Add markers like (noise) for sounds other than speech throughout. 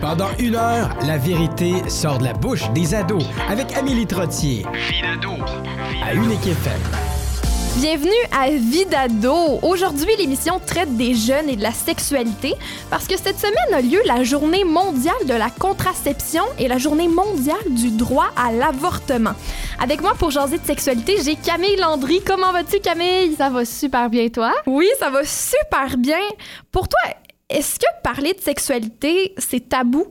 Pendant une heure, la vérité sort de la bouche des ados avec Amélie Trottier. Vidado. À Unique FM. Bienvenue à Vidado. Aujourd'hui, l'émission traite des jeunes et de la sexualité parce que cette semaine a lieu la journée mondiale de la contraception et la journée mondiale du droit à l'avortement. Avec moi pour jaser de sexualité, j'ai Camille Landry. Comment vas-tu, Camille? Ça va super bien, toi? Oui, ça va super bien. Pour toi, est-ce que parler de sexualité, c'est tabou?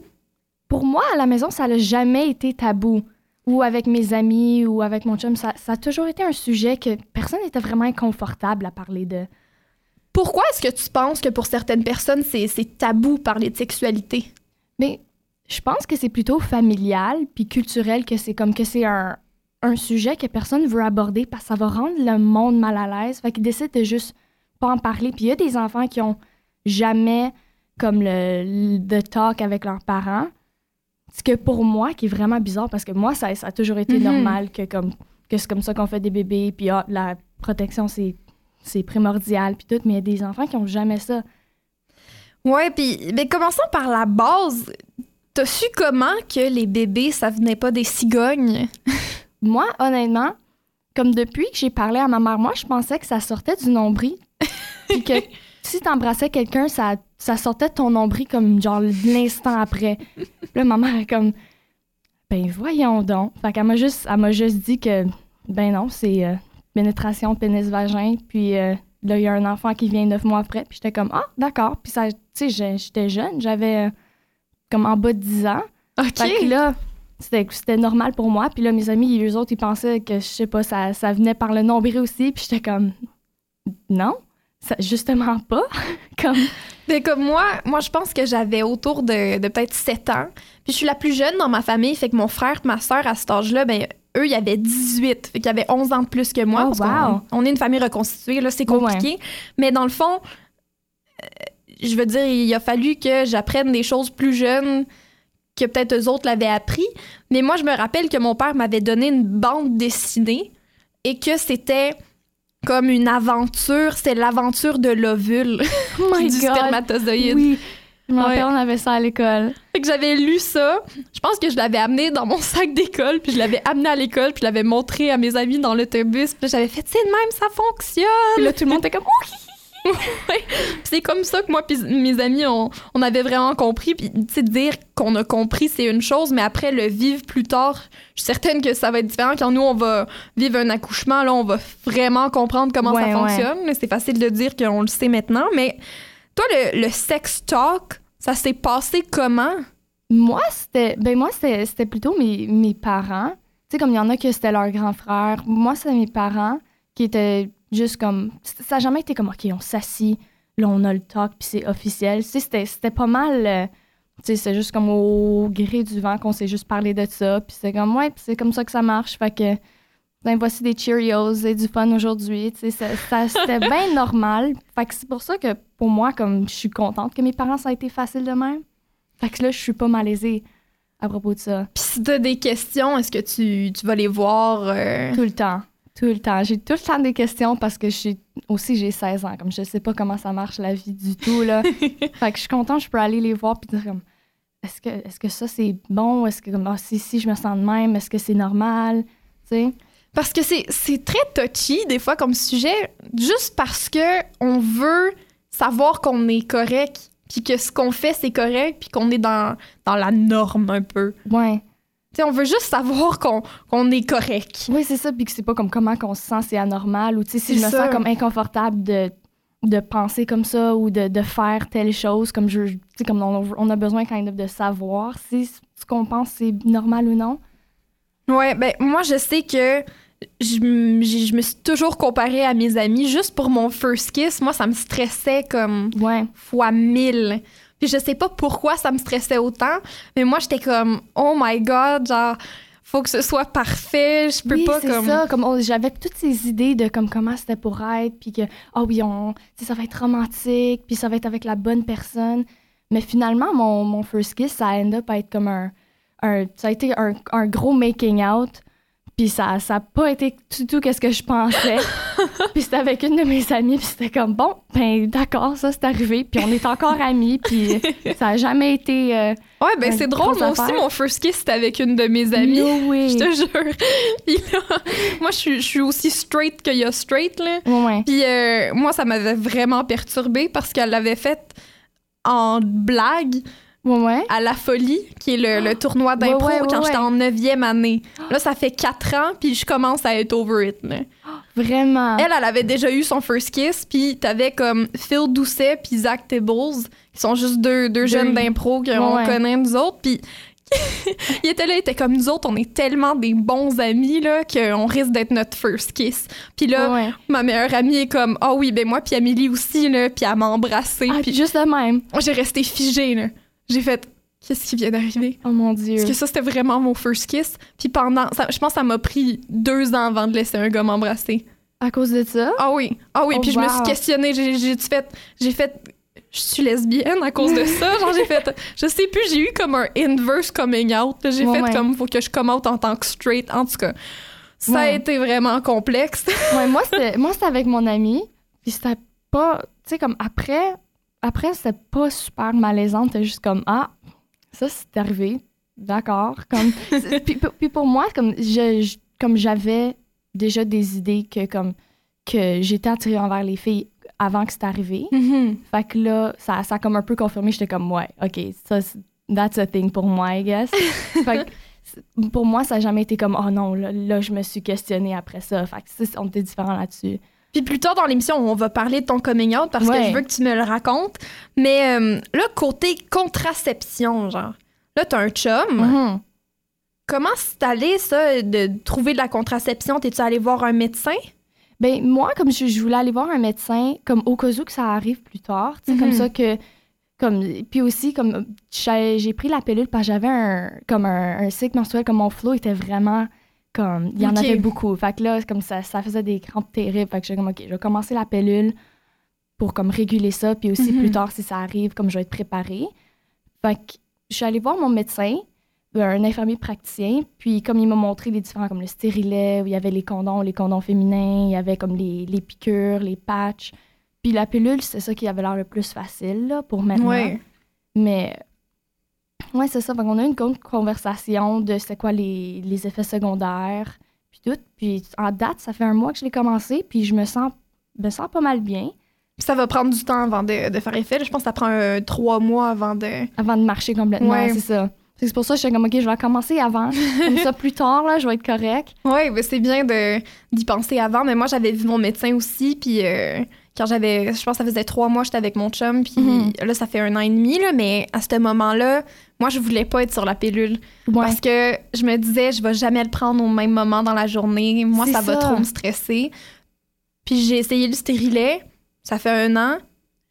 Pour moi, à la maison, ça n'a jamais été tabou. Ou avec mes amis ou avec mon chum, ça, ça a toujours été un sujet que personne n'était vraiment inconfortable à parler de. Pourquoi est-ce que tu penses que pour certaines personnes, c'est, tabou parler de sexualité? Mais je pense que c'est plutôt familial puis culturel que c'est comme que c'est un, un sujet que personne veut aborder parce que ça va rendre le monde mal à l'aise. Fait qu'ils décident de juste pas en parler. Puis il y a des enfants qui ont jamais comme le, le talk avec leurs parents. Ce que pour moi, qui est vraiment bizarre, parce que moi, ça, ça a toujours été Mhm. normal que, comme, que c'est comme ça qu'on fait des bébés, puis ah, la protection, c'est, c'est primordial, puis tout, mais il y a des enfants qui ont jamais ça. Ouais, puis mais commençons par la base. T'as su comment que les bébés, ça venait pas des cigognes? (laughs) Moi, honnêtement, comme depuis que j'ai parlé à ma mère, moi, je pensais que ça sortait du nombril, (laughs) puis que si t'embrassais quelqu'un, ça, ça sortait de ton nombril comme genre l'instant après. Puis là, ma mère est comme, ben voyons donc. Fait qu'elle m'a juste, elle m'a juste dit que, ben non, c'est euh, pénétration pénis-vagin, puis euh, là, il y a un enfant qui vient neuf mois après, puis j'étais comme, ah, d'accord. Puis ça, tu sais, j'étais jeune, j'avais euh, comme en bas de 10 ans. OK. Fait que là, c'était c'était normal pour moi. Puis là, mes amis, eux autres, ils pensaient que, je sais pas, ça, ça venait par le nombril aussi. Puis j'étais comme, non, ça, justement pas. (laughs) comme, Mais comme moi, moi, je pense que j'avais autour de, de peut-être 7 ans. Puis je suis la plus jeune dans ma famille, fait que mon frère et ma soeur, à cet âge-là, ben eux, ils avaient 18, fait qu'ils avaient 11 ans de plus que moi. Oh, parce wow. on, est une famille reconstituée, là, c'est Ouais, compliqué. Mais dans le fond, euh, je veux dire, il a fallu que j'apprenne des choses plus jeunes que peut-être eux autres l'avaient appris. Mais moi, je me rappelle que mon père m'avait donné une bande dessinée et que c'était comme une aventure, c'est l'aventure de l'ovule (laughs) oh my (laughs) du God. spermatozoïde. Oui. Je me rappelle, Ouais. on avait ça à l'école. Fait que j'avais lu ça. Je pense que je l'avais amené dans mon sac d'école, puis je l'avais amené à l'école, puis je l'avais montré à mes amis dans l'autobus. Puis là, j'avais fait, c'est de même, ça fonctionne. Puis là, tout le monde était comme, oh, Ouais. Puis (laughs) c'est comme ça que moi puis mes amis, on, on avait vraiment compris. Puis, tu sais, dire qu'on a compris, c'est une chose, mais après, le vivre plus tard, je suis certaine que ça va être différent. Quand nous, on va vivre un accouchement, là, on va vraiment comprendre comment Ouais, ça ouais. fonctionne. C'est facile de dire qu'on le sait maintenant, mais toi, le, le sex talk, ça s'est passé comment? Moi, c'était ben moi c'était c'était plutôt mes, mes parents. Tu sais comme il y en a que c'était leur grand frère. Moi, c'était mes parents qui étaient juste comme ça n'a jamais été comme OK, on s'assit, là on a le talk puis c'est officiel. Tu sais c'était pas mal euh, tu sais c'est juste comme au gré du vent qu'on s'est juste parlé de ça puis c'est comme ouais, c'est comme ça que ça marche. Fait que ben, voici des Cheerios et du fun aujourd'hui. Tu sais, c'était (laughs) bien normal. Fait que c'est pour ça que pour moi, comme je suis contente que mes parents, ça a été facile de même. Fait que là, je suis pas malaisée à propos de ça. Puis si t'as des questions, est-ce que tu, tu vas les voir? euh? Tout le temps. Tout le temps. J'ai tout le temps des questions parce que je suis aussi j'ai 16 ans. Comme je sais pas comment ça marche la vie du tout là. (laughs) fait que je suis contente, je peux aller les voir puis dire comme est-ce que est-ce que ça c'est bon, est-ce que comme ah, si si je me sens de même, est-ce que c'est normal, Parce que c'est, c'est très touchy, des fois, comme sujet, juste parce que on veut savoir qu'on est correct, puis que ce qu'on fait, c'est correct, puis qu'on est dans, dans la norme un peu. Ouais. Tu sais, on veut juste savoir qu'on, qu'on est correct. Oui, c'est ça, puis que c'est pas comme comment qu'on se sent, c'est anormal, ou si C'est je me sens comme inconfortable de, de penser comme ça ou de, de faire telle chose, comme je, comme on, on a besoin quand même de savoir si ce qu'on pense c'est normal ou non. Ouais, ben moi, je sais que je, j'ai- je me suis toujours comparée à mes amis juste pour mon first kiss. Moi, ça me stressait comme Ouais. fois mille. Je sais pas pourquoi ça me stressait autant, mais moi, j'étais comme, oh my god, genre, faut que ce soit parfait, je peux oui, pas comme. ça. Comme on- j'avais toutes ces idées de comme comment c'était pour être, puis que ah oui, on, ça va être romantique, puis ça va être avec la bonne personne. Mais finalement, mon, mon first kiss, ça end up à être comme un, un ça a été un, un gros making out. Puis ça ça a pas été du tout qu'est-ce que je pensais. (laughs) puis c'était avec une de mes amies, puis c'était comme bon, ben d'accord, ça c'est arrivé, puis on est encore amis, puis (laughs) ça a jamais été euh, Ouais, ben c'est drôle. Moi aussi, mon first kiss, c'était avec une de mes amies. No way. (laughs) Je te jure. Puis là, moi, je suis, je suis aussi straight qu'il y a straight, là. Ouais. Puis euh, moi, ça m'avait vraiment perturbée parce qu'elle l'avait faite en blague Ouais, à La Folie, qui est le, le tournoi d'impro Ouais, ouais, ouais, quand j'étais en neuvième année. Là, ça fait quatre ans, puis je commence à être over it. là. Vraiment. Elle, elle avait déjà eu son first kiss, puis t'avais comme Phil Doucet puis Zach Tibbles, qui sont juste deux, deux jeunes d'impro qu'on connaît, nous autres, puis (laughs) il était là, il était comme nous autres, on est tellement des bons amis, là, qu'on risque d'être notre first kiss. Puis là, ma meilleure amie est comme, ah oui, ben moi puis Amélie aussi, là, puis elle m'a embrassée, Ah, puis juste le même. j'ai resté figée, là. J'ai fait, qu'est-ce qui vient d'arriver? Oh mon Dieu. Parce que ça, c'était vraiment mon first kiss. Puis pendant, ça- je pense que ça m'a pris deux ans avant de laisser un gars m'embrasser. À cause de ça? Ah oui, ah oui. Oh, puis je me suis questionnée. J'ai j'ai fait, j'ai fait, je suis lesbienne à cause de (laughs) ça? Genre j'ai fait, je sais plus. J'ai eu comme un inverse coming out. J'ai fait comme faut que je come out en tant que straight. En tout cas, ça a été vraiment complexe. Ouais, moi, (laughs) c'était, moi, c'était avec mon ami. Puis c'était pas. Tu sais, comme après, après c'était pas super malaisant. C'était juste comme, ah, ça, c'est arrivé. D'accord. Comme, (laughs) puis, puis- pour moi, comme, je, je- comme j'avais déjà des idées que, comme, que j'étais attirée envers les filles avant que c'est arrivé. Fait que là, ça, ça a comme un peu confirmé. J'étais comme, ouais, OK, ça, c'est- that's a thing pour moi, I guess. (laughs) fait que c'est- pour moi, ça n'a jamais été comme, oh non, là, là, je me suis questionnée après ça. Fait que on était différents là-dessus. Puis plus tard dans l'émission, on va parler de ton coming out parce que je veux que tu me le racontes. Mais euh, là, côté contraception, genre, là, t'as un chum. Mhm. Comment c'est allé, ça, de trouver de la contraception? T'es-tu allé voir un médecin? Ben, moi, comme je, je voulais aller voir un médecin, comme au cas où que ça arrive plus tard, tu sais, comme ça que. Comme, puis aussi, comme j'ai j'ai pris la pilule parce que j'avais un, comme un, un cycle menstruel, comme mon flow était vraiment comme. Il y en avait beaucoup. Fait que là, comme ça, ça faisait des crampes terribles. Fait que j'étais comme, OK, je vais commencer la pilule pour comme réguler ça. Puis aussi, Mhm. plus tard, si ça arrive, comme je vais être préparée. Fait que je suis allée voir mon médecin, un infirmier praticien, puis comme il m'a montré les différents, comme le stérilet, où il y avait les condoms, les condoms féminins, il y avait comme les, les piqûres, les patchs. Puis la pilule, c'est ça qui avait l'air le plus facile là, pour maintenant. Mais ouais, c'est ça. Qu'on a eu une con- conversation de c'est quoi les, les effets secondaires, puis tout. Puis en date, ça fait un mois que je l'ai commencé, puis je me sens, me sens pas mal bien Puis ça va prendre du temps avant de, de faire effet. Je pense que ça prend euh, trois mois avant de. avant de marcher complètement. Ouais. C'est ça. C'est pour ça que je suis comme, OK, je vais commencer avant. comme ça, plus tard, là, je vais être correct. (laughs) Oui, mais c'est bien de, d'y penser avant. Mais moi, j'avais vu mon médecin aussi. Puis euh, quand j'avais. Je pense que ça faisait trois mois, j'étais avec mon chum. Puis Mhm. là, ça fait un an et demi. Là, mais à ce moment-là, moi, je voulais pas être sur la pilule. Ouais. Parce que je me disais, je vais jamais le prendre au même moment dans la journée. Moi, ça, va trop me stresser. Puis j'ai essayé le stérilet. Ça fait un an.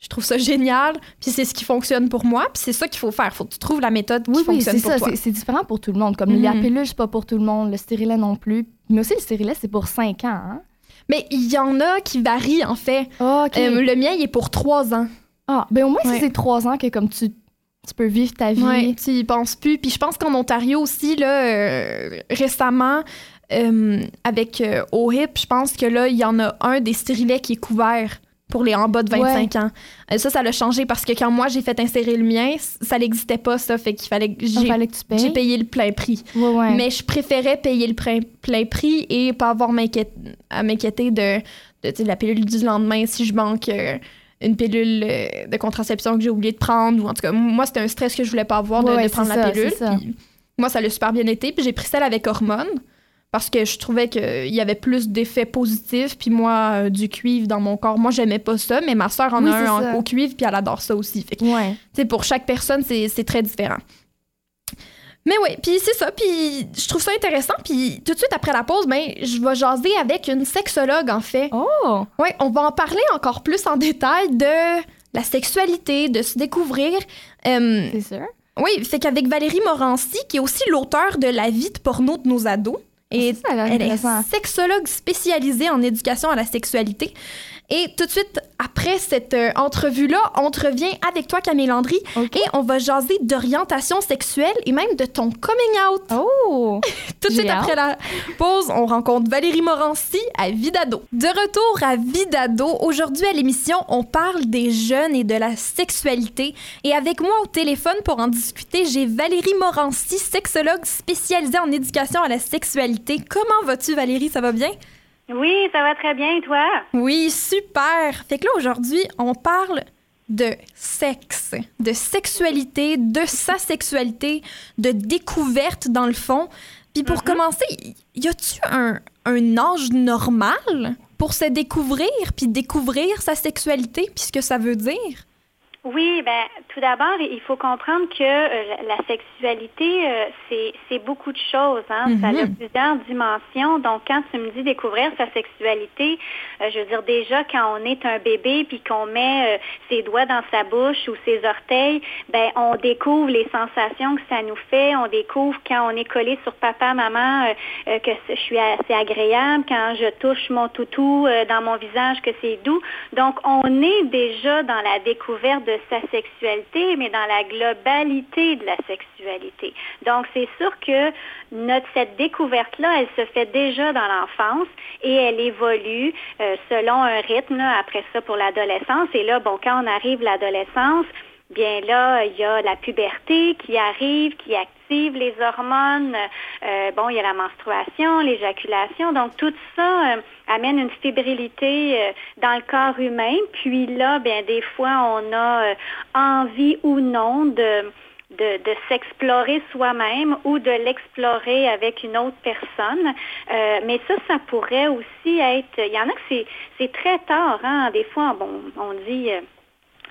Je trouve ça génial. Puis c'est ce qui fonctionne pour moi. Puis c'est ça qu'il faut faire. Faut que tu trouves la méthode qui Oui, fonctionne c'est pour ça. toi. C'est, différent pour tout le monde. Comme Mhm. la pilule, c'est pas pour tout le monde. Le stérilet non plus. Mais aussi, le stérilet, c'est pour 5 ans. Hein? Mais il y en a qui varient, en fait. Ah. Euh, le mien, il est pour trois ans. ah, ben au moins, Ouais. si c'est 3 ans que comme tu, tu peux vivre ta vie. Ouais, tu y penses plus. Puis je pense qu'en Ontario aussi, là, euh, récemment, euh, avec euh, OHIP, je pense que là, il y en a un des stérilets qui est couvert pour les en bas de 25 ans. Ça, ça l'a changé parce que quand moi, j'ai fait insérer le mien, ça n'existait pas, ça. Fait qu'il fallait que j'ai, fallait que tu j'ai payes. payé le plein prix. Ouais. Mais je préférais payer le plein, plein prix et pas avoir à m'inquiéter de, de, sais, la pilule du lendemain si je manque une pilule euh, de contraception que j'ai oublié de prendre. Ou en tout cas, moi, c'était un stress que je voulais pas avoir de, Ouais, de ouais, prendre la pilule. Puis moi, ça l'a super bien été. Puis j'ai pris celle avec hormones parce que je trouvais qu'il y avait plus d'effets positifs. Puis moi, euh, du cuivre dans mon corps, moi, j'aimais pas ça, mais ma soeur en Oui, a un en- au cuivre, puis elle adore ça aussi. Fait que Ouais. pour chaque personne, c'est très différent. Mais oui, puis c'est ça, puis je trouve ça intéressant. Puis tout de suite après la pause, ben, je vais jaser avec une sexologue, en fait. Oh! Oui, on va en parler encore plus en détail de la sexualité, de se découvrir. Euh, C'est sûr. oui, fait qu'avec Valérie Morancy, qui est aussi l'auteur de La vie de porno de nos ados, et Ça, ça a l'air elle est sexologue spécialisée en éducation à la sexualité. Et tout de suite, après cette euh, entrevue-là, on te revient avec toi, Camille Landry, et on va jaser d'orientation sexuelle et même de ton coming out. Oh! (laughs) tout de suite après la pause, on rencontre Valérie Morancy à Vidado. De retour à Vidado, aujourd'hui à l'émission, on parle des jeunes et de la sexualité. Et avec moi au téléphone pour en discuter, j'ai Valérie Morancy, sexologue spécialisée en éducation à la sexualité. Comment vas-tu, Valérie? Ça va bien? Oui, ça va très bien, et toi? Oui, super. Fait que là, aujourd'hui, on parle de sexe, de sexualité, de sa sexualité, de découverte dans le fond. Puis pour mm-hmm. commencer, y a-tu un, un âge normal pour se découvrir puis découvrir sa sexualité puis ce que ça veut dire? Oui, ben tout d'abord, il faut comprendre que euh, la sexualité, euh, c'est beaucoup de choses. Hein? Ça a mm-hmm. plusieurs dimensions. Donc, quand tu me dis découvrir sa sexualité, euh, je veux dire déjà quand on est un bébé puis qu'on met ses doigts dans sa bouche ou ses orteils, ben on découvre les sensations que ça nous fait. On découvre quand on est collé sur papa, maman, que je suis assez agréable. Quand je touche mon toutou dans mon visage, que c'est doux. Donc, on est déjà dans la découverte de sa sexualité, mais dans la globalité de la sexualité. Donc, c'est sûr que notre, cette découverte-là, elle se fait déjà dans l'enfance et elle évolue euh, selon un rythme après ça pour l'adolescence. Et là, bon, quand on arrive à l'adolescence, bien là, il y a la puberté qui arrive, qui active les hormones. Euh, bon, il y a la menstruation, l'éjaculation. Donc, tout ça euh, amène une fébrilité euh, dans le corps humain. Puis là, bien, des fois, on a envie ou non de, de, de s'explorer soi-même ou de l'explorer avec une autre personne. mais ça, ça pourrait aussi être... Il y en a que c'est très tard. Hein? Des fois, bon, on dit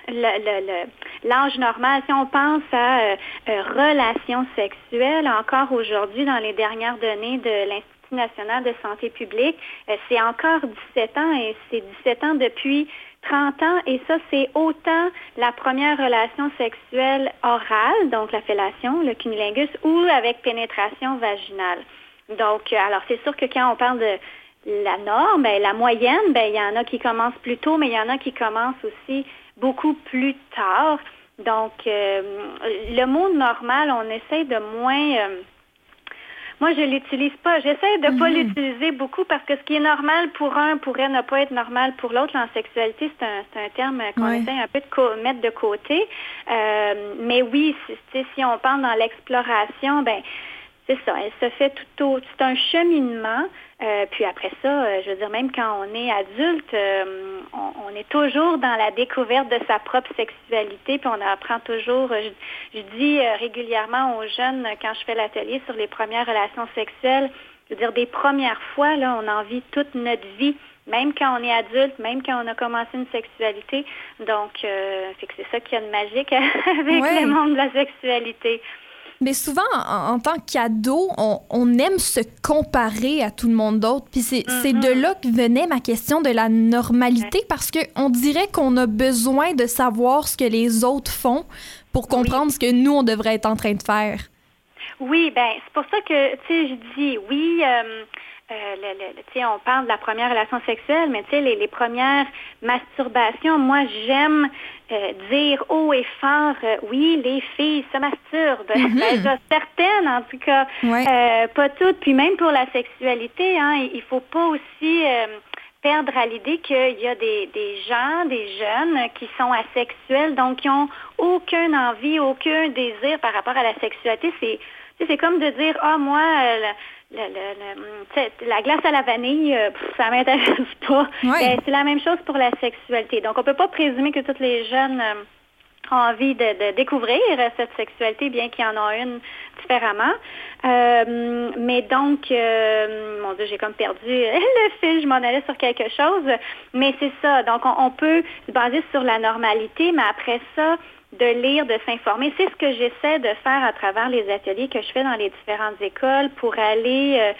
l'âge normal, si on pense à euh, euh, relations sexuelles, encore aujourd'hui, dans les dernières données de l'Institut national de santé publique, euh, c'est encore 17 ans et c'est 17 ans depuis 30 ans et ça, c'est autant la première relation sexuelle orale, donc la fellation, le cunilingus, ou avec pénétration vaginale. Donc, alors c'est sûr que quand on parle de la norme, ben, la moyenne, ben, il y en a qui commencent plus tôt, mais il y en a qui commencent aussi beaucoup plus tard. Donc, euh, le mot normal, on essaie de moins... Euh, moi, je l'utilise pas. J'essaie de ne pas mhm. l'utiliser beaucoup parce que ce qui est normal pour un pourrait ne pas être normal pour l'autre. En sexualité, c'est un, un, terme qu'on essaie un peu de mettre de côté. Euh, mais oui, si, si on parle dans l'exploration, ben c'est ça. Elle se fait tout au. C'est un cheminement. Euh, puis après ça, euh, je veux dire, même quand on est adulte, euh, on, est toujours dans la découverte de sa propre sexualité, puis on apprend toujours, je, dis régulièrement aux jeunes quand je fais l'atelier sur les premières relations sexuelles, je veux dire, des premières fois, là, on en vit toute notre vie, même quand on est adulte, même quand on a commencé une sexualité. Donc, c'est que c'est ça qu'il y a de magique (laughs) avec le monde de la sexualité. Mais souvent, en, tant qu'ado, on, on, aime se comparer à tout le monde d'autre. Puis c'est de mm-hmm. là que venait ma question de la normalité, parce qu'on dirait qu'on a besoin de savoir ce que les autres font pour comprendre ce que nous, on devrait être en train de faire. Oui, ben c'est pour ça que, tu sais, je dis oui. Euh, euh, le, on parle de la première relation sexuelle, mais les, les premières masturbations, moi j'aime euh, dire haut et fort, euh, oui, les filles se masturbent. Mm-hmm. Ben, certaines, en tout cas, pas toutes. Puis même pour la sexualité, hein, il faut pas aussi perdre à l'idée qu'il y a des, des, gens, des jeunes qui sont asexuels, donc qui ont aucune envie, aucun désir par rapport à la sexualité. C'est c'est comme de dire, ah, moi, la glace à la vanille, euh, ça m'intéresse pas. Ben, c'est la même chose pour la sexualité. Donc, on peut pas présumer que toutes les jeunes euh, ont envie de, découvrir cette sexualité, bien qu'il y en ait une différemment. Euh, mais donc, mon Dieu, j'ai comme perdu (laughs) le fil, je m'en allais sur quelque chose. Mais c'est ça. Donc, on, on peut se baser sur la normalité, mais après ça, de lire, de s'informer. C'est ce que j'essaie de faire à travers les ateliers que je fais dans les différentes écoles pour aller euh,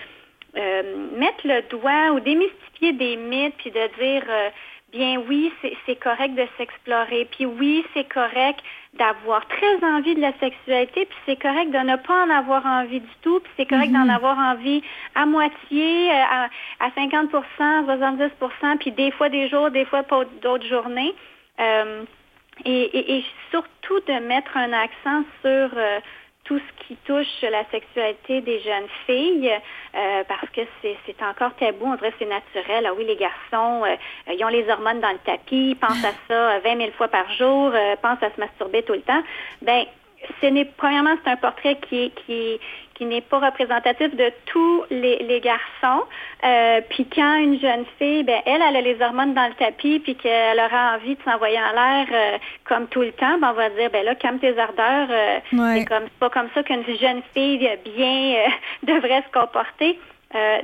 euh, mettre le doigt ou démystifier des mythes, puis de dire, euh, bien oui, c'est correct de s'explorer, puis oui, c'est correct d'avoir très envie de la sexualité, puis c'est correct de ne pas en avoir envie du tout, puis c'est correct d'en mhm. avoir envie à moitié, à, à 50 70% puis des fois des jours, des fois pas d'autres journées. Et, et, surtout de mettre un accent sur euh, tout ce qui touche la sexualité des jeunes filles, euh, parce que c'est encore tabou, on dirait que c'est naturel. Ah oui, les garçons, euh, ils ont les hormones dans le tapis, ils pensent à (laughs) ça 20 000 fois par jour, pensent à se masturber tout le temps. Ben, ce n'est premièrement c'est un portrait qui qui qui n'est pas représentatif de tous les, garçons. Euh, puis quand une jeune fille, ben elle, elle a les hormones dans le tapis, puis qu'elle aura envie de s'envoyer en l'air euh, comme tout le temps, ben on va dire ben là calme tes ardeurs. Euh, c'est comme pas comme ça qu'une jeune fille bien (laughs) devrait se comporter.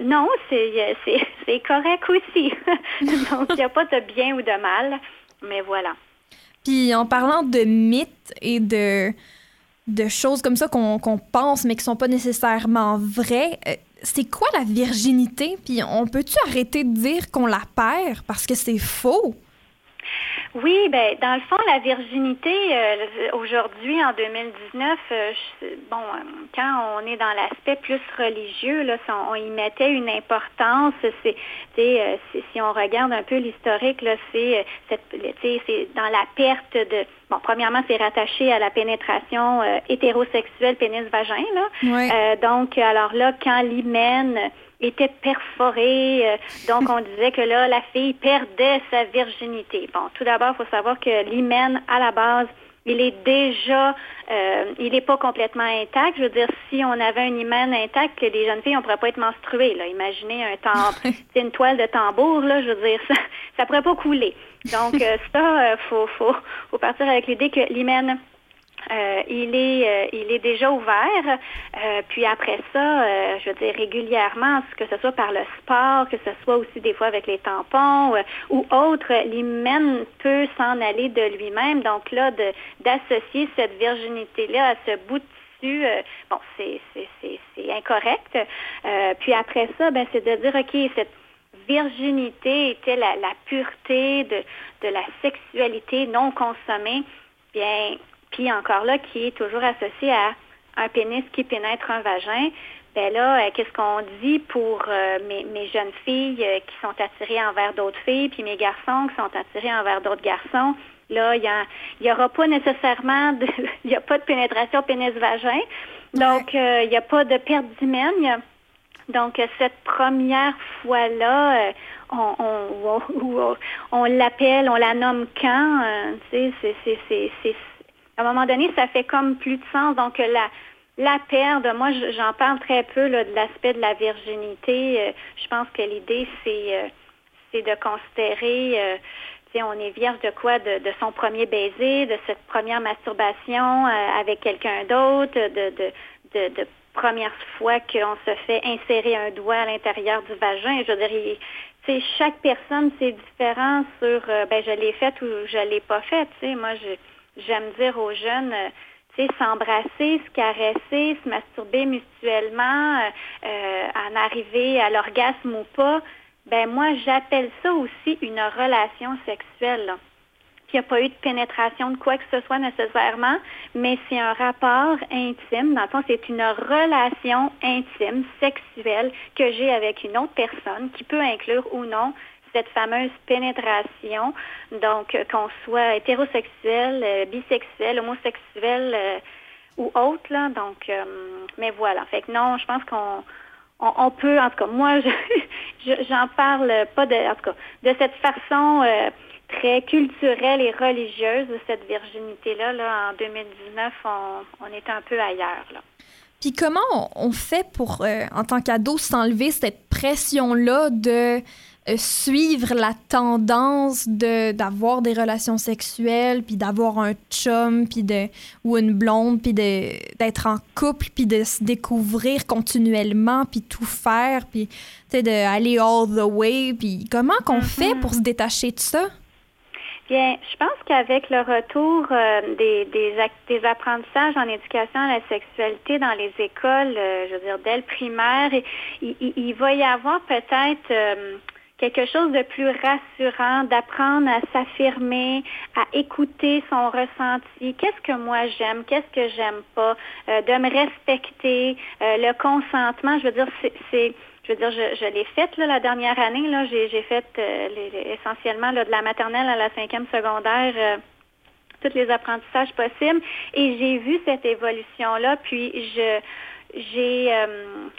non, c'est (laughs) c'est correct aussi. (laughs) Donc il n'y a pas de bien ou de mal, mais voilà. Puis en parlant de mythes et de de choses comme ça qu'on pense mais qui sont pas nécessairement vraies. Euh, c'est quoi la virginité? Puis on peut-tu arrêter de dire qu'on la perd parce que c'est faux? Oui, ben dans le fond, la virginité euh, aujourd'hui en 2019, euh, bon, euh, quand on est dans l'aspect plus religieux, là, on, y mettait une importance. C'est, si on regarde un peu l'historique, là, c'est, c'est dans la perte de. Bon, premièrement, c'est rattaché à la pénétration hétérosexuelle pénis-vagin. Là. donc, alors là, quand l'hymen était perforée. Euh, donc, on disait que là, la fille perdait sa virginité. Bon, tout d'abord, il faut savoir que l'hymen, à la base, il est déjà, euh, il n'est pas complètement intact. Je veux dire, si on avait un hymen intact, les jeunes filles, on ne pourrait pas être menstruées. Là. Imaginez un tambour, (laughs) une toile de tambour, là, je veux dire, ça ne pourrait pas couler. Donc, euh, ça, il faut, faut, faut partir avec l'idée que l'hymen euh, il est euh, il est déjà ouvert. Euh, puis après ça, je veux dire régulièrement, que ce soit par le sport, que ce soit aussi des fois avec les tampons ou autre, l'hymen peut s'en aller de lui-même. Donc là, d'associer cette virginité-là à ce bout de tissu, bon, c'est c'est incorrect. puis après ça, ben c'est de dire ok cette virginité était la, la pureté de, de la sexualité non consommée. Bien, puis encore là, qui est toujours associé à un pénis qui pénètre un vagin. Ben là, euh, qu'est-ce qu'on dit pour euh, mes, jeunes filles euh, qui sont attirées envers d'autres filles, puis mes garçons qui sont attirés envers d'autres garçons? Là, il n'y aura pas nécessairement de, (laughs) il y a pas de pénétration pénis-vagin. Donc, il n'y a pas de perte d'hymen. Donc, cette première fois-là, (laughs) on, on, on, l'appelle, on la nomme quand, tu sais, c'est à un moment donné, ça fait comme plus de sens. Donc, la, la perte, moi, j'en parle très peu de l'aspect de la virginité. Euh, je pense que l'idée, c'est euh, c'est de considérer, euh, on est vierge de quoi? De, son premier baiser, de cette première masturbation avec quelqu'un d'autre, de, de, de, première fois qu'on se fait insérer un doigt à l'intérieur du vagin. Je veux dire, chaque personne, c'est différent sur, ben, je l'ai fait ou je l'ai pas fait. Moi, je j'aime dire aux jeunes, euh, tu sais, s'embrasser, se caresser, se masturber mutuellement, euh, euh, en arriver à l'orgasme ou pas, ben moi, j'appelle ça aussi une relation sexuelle. Il n'y a pas eu de pénétration de quoi que ce soit nécessairement, mais c'est un rapport intime. Dans le fond, c'est une relation intime, sexuelle que j'ai avec une autre personne qui peut inclure ou non cette fameuse pénétration, donc euh, qu'on soit hétérosexuel, euh, bisexuel, homosexuel euh, ou autre, là. Donc, mais voilà. Fait que non, je pense qu'on on, peut, en tout cas, moi, (laughs) je j'en parle pas de, en tout cas, de cette façon très culturelle et religieuse de cette virginité-là. Là, en 2019, on, on est un peu ailleurs. Là. Puis comment on fait pour, en tant qu'ado, s'enlever cette pression-là de suivre la tendance de d'avoir des relations sexuelles puis d'avoir un chum puis de ou une blonde puis d'être en couple puis de se découvrir continuellement puis tout faire puis tu sais d'aller all the way puis comment qu'on mm-hmm. fait pour se détacher de ça? Bien, je pense qu'avec le retour euh, des, des, des, apprentissages en éducation à la sexualité dans les écoles, euh, je veux dire, dès le primaire, il, il, va y avoir peut-être quelque chose de plus rassurant, d'apprendre à s'affirmer, à écouter son ressenti. Qu'est-ce que moi j'aime, qu'est-ce que j'aime pas, euh, de me respecter, euh, le consentement. Je veux dire, c'est je veux dire, je, l'ai faite la dernière année. Là, j'ai, fait euh, essentiellement de la maternelle à la cinquième secondaire euh, tous les apprentissages possibles. Et j'ai vu cette évolution-là. Puis je j'ai euh,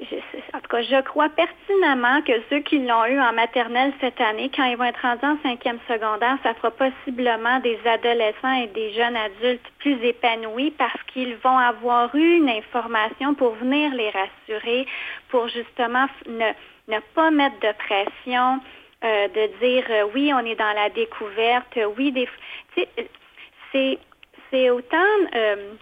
en tout cas, je crois pertinemment que ceux qui l'ont eu en maternelle cette année, quand ils vont être rendus en cinquième secondaire, ça fera possiblement des adolescents et des jeunes adultes plus épanouis parce qu'ils vont avoir eu une information pour venir les rassurer, pour justement ne, pas mettre de pression, euh, de dire euh, oui, on est dans la découverte, oui, des, c'est autant euh,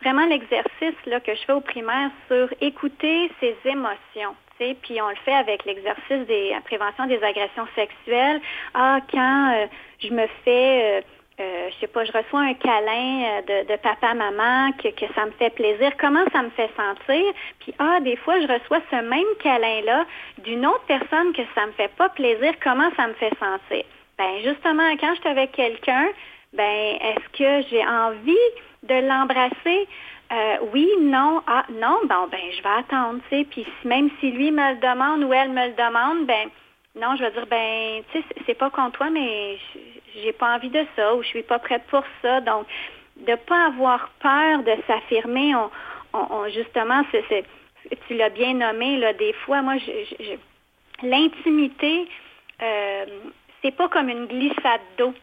vraiment l'exercice que je fais au primaire sur écouter ses émotions. Puis on le fait avec l'exercice des prévention des agressions sexuelles. Ah, quand euh, je me fais, euh, euh, je sais pas, je reçois un câlin de, de papa, maman, que, que, ça me fait plaisir, comment ça me fait sentir? Puis ah, des fois, je reçois ce même câlin-là d'une autre personne que ça me fait pas plaisir, comment ça me fait sentir? Ben justement, quand je suis avec quelqu'un, ben est-ce que j'ai envie de l'embrasser? Euh, oui, non, ah, non, bon, ben, je vais attendre, tu sais. Puis même si lui me le demande ou elle me le demande, ben, non, je vais dire, ben, tu sais, c'est pas contre toi, mais j'ai pas envie de ça ou je suis pas prête pour ça. Donc, de pas avoir peur de s'affirmer, on, justement, tu l'as bien nommé, là, des fois, moi, l'intimité, euh, c'est pas comme une glissade d'eau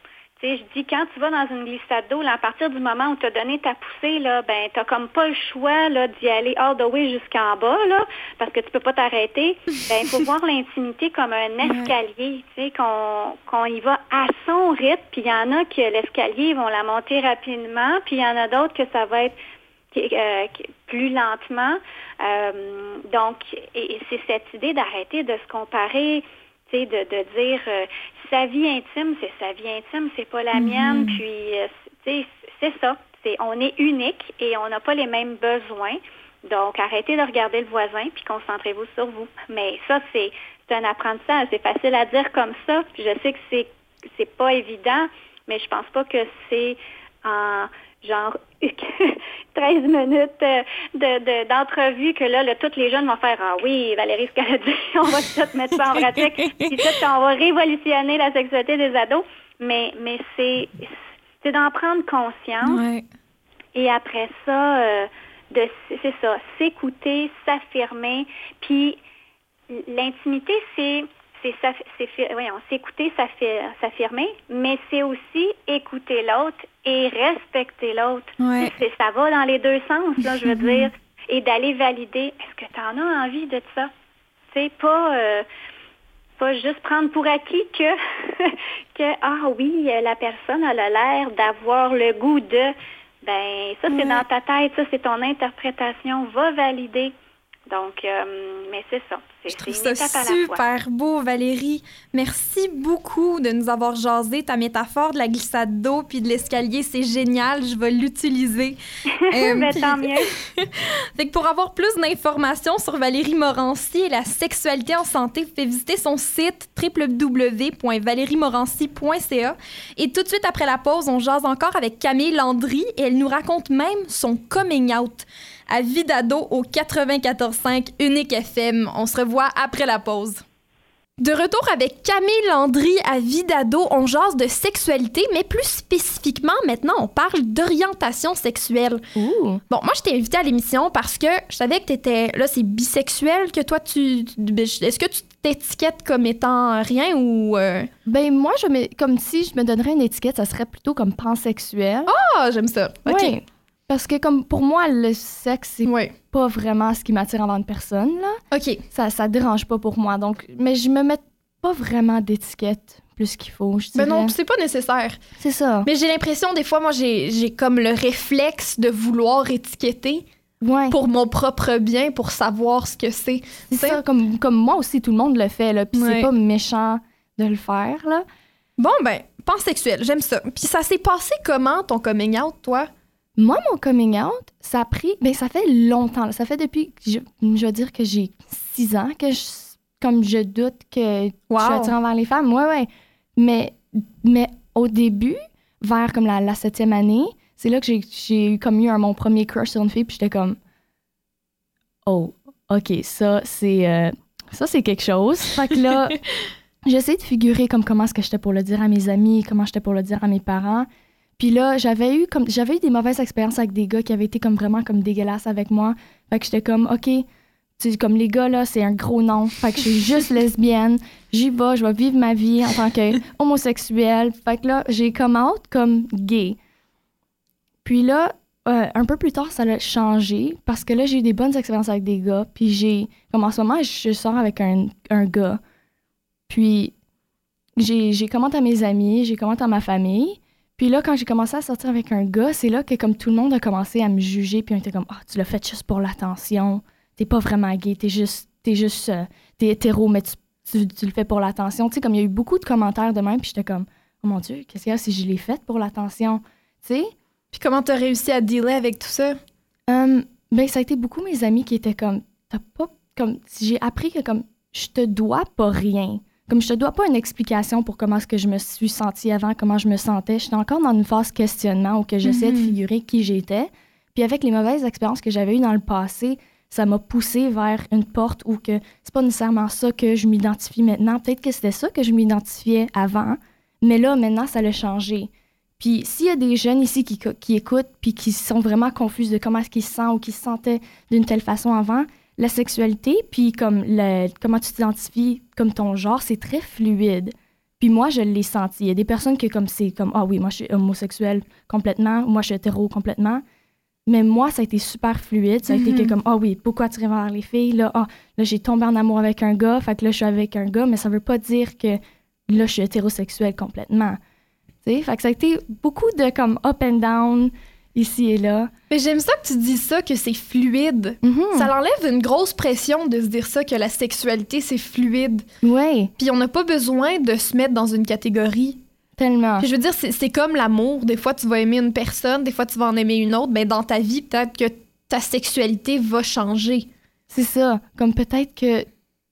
je dis, quand tu vas dans une glissade d'eau, à partir du moment où tu as donné ta poussée, là, ben, tu n'as comme pas le choix d'y aller all the way jusqu'en bas, là, parce que tu peux pas t'arrêter. Ben, il faut (laughs) voir l'intimité comme un escalier, tu sais, qu'on, y va à son rythme, puis il y en a que l'escalier, vont la monter rapidement, puis il y en a d'autres que ça va être euh, plus lentement. Euh, donc, et c'est cette idée d'arrêter de se comparer de, de dire euh, sa vie intime, c'est sa vie intime, c'est pas la mienne. Mhm. Puis, euh, c'est ça. C'est, on est unique et on n'a pas les mêmes besoins. Donc, arrêtez de regarder le voisin puis concentrez-vous sur vous. Mais ça, c'est, c'est un apprentissage. C'est facile à dire comme ça. Puis je sais que c'est, c'est pas évident, mais je pense pas que c'est en genre (laughs) 13 minutes euh, d'entrevue que là, toutes les jeunes vont faire Ah oui, Valérie, ce qu'elle a dit, on va tout mettre ça en pratique, puis tout, on va révolutionner la sexualité des ados. Mais, mais c'est, c'est d'en prendre conscience. Et après ça, euh, de, c'est ça, s'écouter, s'affirmer. Puis l'intimité, c'est c'est s'écouter, s'affirmer, mais c'est aussi écouter l'autre et respecter l'autre. Ça va dans les deux sens, là, je veux (laughs) dire. Et d'aller valider, est-ce que tu en as envie de ça? C'est pas, euh, pas juste prendre pour acquis que, (laughs) que, ah oui, la personne a l'air d'avoir le goût de. Ben, ça, c'est dans ta tête, ça, c'est ton interprétation. Va valider. Donc, euh, mais c'est ça. Je trouve ça super beau, Valérie. Merci beaucoup de nous avoir jasé ta métaphore de la glissade d'eau puis de l'escalier. C'est génial. Je vais l'utiliser. (laughs) euh, ben, tant mieux. (laughs) fait que pour avoir plus d'informations sur Valérie Morancy et la sexualité en santé, vous pouvez visiter son site www.valériemorancy.ca. Et tout de suite après la pause, on jase encore avec Camille Landry et elle nous raconte même son coming out à Vidado au 94.5 Unique FM. On se revoit après la pause. De retour avec Camille Landry à Vidado, on jase de sexualité, mais plus spécifiquement, maintenant, on parle d'orientation sexuelle. Bon, moi, je t'ai invité à l'émission parce que je savais que tu étais. Là, c'est bisexuel que toi, tu. Ben, est-ce que tu t'étiquettes comme étant rien ou. Euh? Ben, moi, je me... comme si je me donnerais une étiquette, ça serait plutôt comme pansexuel. Ah, j'aime ça. OK. Parce que comme pour moi, le sexe, c'est pas vraiment ce qui m'attire avant une personne. Là. OK. Ça, ça dérange pas pour moi. Donc, mais je me mets pas vraiment d'étiquette plus qu'il faut, je Mais non, c'est pas nécessaire. C'est ça. Mais j'ai l'impression, des fois, moi, j'ai comme le réflexe de vouloir étiqueter. pour mon propre bien, pour savoir ce que c'est. C'est ça, comme, comme moi aussi, tout le monde le fait, là. Puis c'est pas méchant de le faire, là. Bon, ben, pansexuel, j'aime ça. Puis ça s'est passé comment, ton coming out, toi? Moi, mon coming out, ça a pris. Ben, ça fait longtemps. Ça fait depuis. Je, je veux dire que j'ai six ans que je, comme je doute que Wow. je suis attirée envers les femmes. Ouais, ouais. Mais, mais au début, vers comme la, la septième année, c'est là que j'ai- j'ai eu comme eu un- mon premier crush sur une fille, puis j'étais comme, oh, ok, ça c'est euh, ça c'est quelque chose. Fait que là, (laughs) j'essaie de figurer comme comment est-ce que j'étais pour le dire à mes amis, comment j'étais pour le dire à mes parents. Puis là, j'avais eu comme j'avais eu des mauvaises expériences avec des gars qui avaient été comme vraiment comme dégueulasses avec moi. Fait que j'étais comme OK, tu sais, comme les gars là, c'est un gros nom. Fait que je suis (laughs) juste lesbienne. J'y vais, je vais vivre ma vie en tant que (laughs) homosexuelle. Fait que là, j'ai come out comme gay. Puis là, euh, un peu plus tard, ça a changé parce que là, j'ai eu des bonnes expériences avec des gars. Puis j'ai, comme en ce moment, je sors avec un, un gars. Puis j'ai, j'ai commenté à mes amis, j'ai commenté à ma famille. Puis là, quand j'ai commencé à sortir avec un gars, c'est là que comme tout le monde a commencé à me juger. Puis on était comme, ah, tu l'as fait juste pour l'attention. T'es pas vraiment gay, t'es juste, t'es juste, euh, t'es hétéro, mais tu, tu, tu le fais pour l'attention. Tu sais, comme il y a eu beaucoup de commentaires de même. Puis j'étais comme, oh mon Dieu, qu'est-ce qu'il y a si je l'ai fait pour l'attention? Tu sais? Puis comment t'as réussi à dealer avec tout ça? Hum, ben, ça a été beaucoup mes amis qui étaient comme, t'as pas, comme, j'ai appris que comme, je te dois pas rien. Comme, je te dois pas une explication pour comment est-ce que je me suis sentie avant, comment je me sentais. J'étais encore dans une phase questionnement où que j'essayais de Mhm. figurer qui j'étais. Puis avec les mauvaises expériences que j'avais eues dans le passé, ça m'a poussé vers une porte où que c'est pas nécessairement ça que je m'identifie maintenant. Peut-être que c'était ça que je m'identifiais avant, mais là, maintenant, ça l'a changé. Puis s'il y a des jeunes ici qui, qui écoutent puis qui sont vraiment confus de comment est-ce qu'ils se sentent ou qui se sentaient d'une telle façon avant, la sexualité puis comme comment tu t'identifies comme ton genre, c'est très fluide. Puis moi, je l'ai senti. Il y a des personnes qui comme c'est comme ah oui, moi je suis homosexuel complètement, moi je suis hétéro complètement. Mais moi, ça a été super fluide. Ça a été que Mhm. comme ah oui, pourquoi tu vers les filles? Là Ah là j'ai tombé en amour avec un gars, fait que là je suis avec un gars, mais ça veut pas dire que là je suis hétérosexuel complètement. Tu sais, fait que ça a été beaucoup de comme up and down ici et là. Mais j'aime ça que tu dis ça, que c'est fluide. Mhm. Ça l'enlève une grosse pression de se dire ça, que la sexualité, c'est fluide. Ouais, Puis on n'a pas besoin de se mettre dans une catégorie. tellement. Puis je veux dire, c'est comme l'amour. Des fois, tu vas aimer une personne, des fois, tu vas en aimer une autre. Mais dans ta vie, peut-être que ta sexualité va changer. C'est ça. Comme peut-être que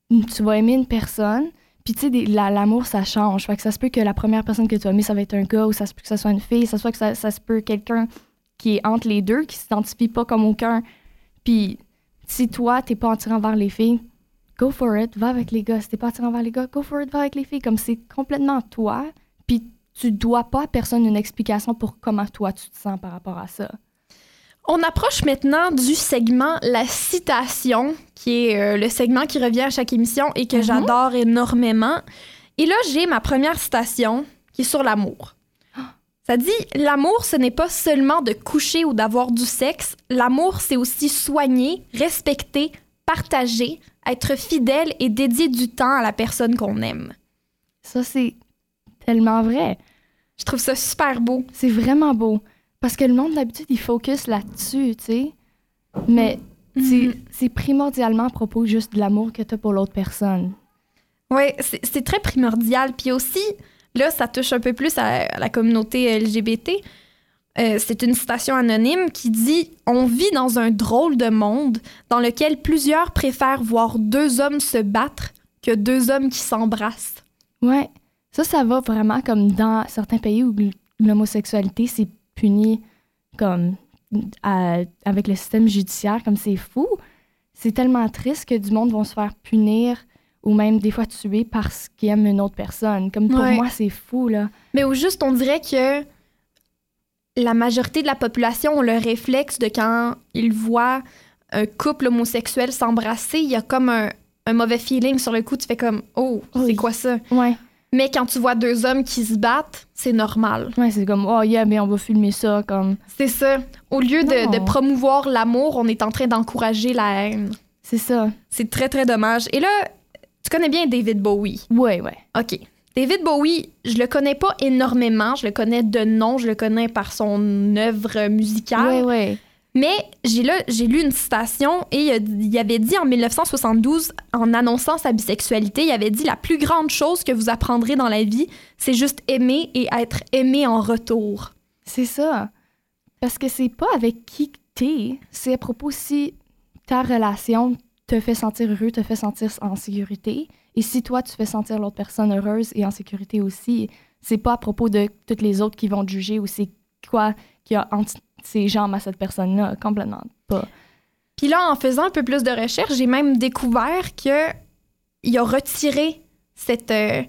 tu vas aimer une personne, puis tu sais, l'amour, ça change. Fait que ça se peut que la première personne que tu vas aimer, ça va être un gars, ou ça se peut que ça soit une fille, ça se peut que ça, ça se peut quelqu'un qui est entre les deux, qui s'identifie pas comme aucun. Puis si toi, t'es pas attirant vers les filles, go for it, va avec les gars. Si t'es pas attirant vers les gars, go for it, va avec les filles. Comme c'est complètement toi, puis tu dois pas à personne une explication pour comment toi tu te sens par rapport à ça. On approche maintenant du segment La citation, qui est euh, le segment qui revient à chaque émission et que Mhm. j'adore énormément. Et là, j'ai ma première citation qui est sur l'amour. Ça dit L'amour, ce n'est pas seulement de coucher ou d'avoir du sexe. L'amour, c'est aussi soigner, respecter, partager, être fidèle et dédier du temps à la personne qu'on aime. Ça, c'est tellement vrai. Je trouve ça super beau. C'est vraiment beau. Parce que le monde, d'habitude, il focus là-dessus, tu sais. Mais c'est- Mhm. c'est primordialement à propos juste de l'amour que tu as pour l'autre personne. Oui, c'est c'est très primordial. Puis aussi, là, ça touche un peu plus à, la communauté LGBT. Euh, c'est une citation anonyme qui dit On vit dans un drôle de monde dans lequel plusieurs préfèrent voir deux hommes se battre que deux hommes qui s'embrassent. Ouais. Ça, ça va vraiment comme dans certains pays où l'homosexualité, c'est puni comme avec le système judiciaire, comme c'est fou. C'est tellement triste que du monde vont se faire punir ou même des fois tuer parce qu'ils aiment une autre personne. Comme pour Ouais. moi, c'est fou, là. Mais au juste, on dirait que la majorité de la population ont le réflexe de quand ils voient un couple homosexuel s'embrasser, il y a comme un, un mauvais feeling sur le coup. Tu fais comme Oh, c'est quoi ça? Ouais. Mais quand tu vois deux hommes qui se battent, c'est normal. Ouais, c'est comme, oh yeah, mais on va filmer ça, comme. C'est ça. Au lieu de, de promouvoir l'amour, on est en train d'encourager la haine. C'est ça. C'est très, très dommage. Et là, tu connais bien David Bowie? Ouais, ouais. OK. David Bowie, je le connais pas énormément. Je le connais de nom. Je le connais par son œuvre musicale. Ouais, ouais. Mais j'ai là, j'ai lu une citation et il avait dit en 1972, en annonçant sa bisexualité, il avait dit la plus grande chose que vous apprendrez dans la vie, c'est juste aimer et être aimé en retour. C'est ça. Parce que c'est pas avec qui t'es, c'est à propos si ta relation te fait sentir heureux, te fait sentir en sécurité Et si toi, tu fais sentir l'autre personne heureuse et en sécurité aussi, c'est pas à propos de toutes les autres qui vont te juger ou c'est quoi qui a entre ces jambes à cette personne-là. Complètement pas. Puis là, en faisant un peu plus de recherche, j'ai même découvert que il a retiré cette, euh,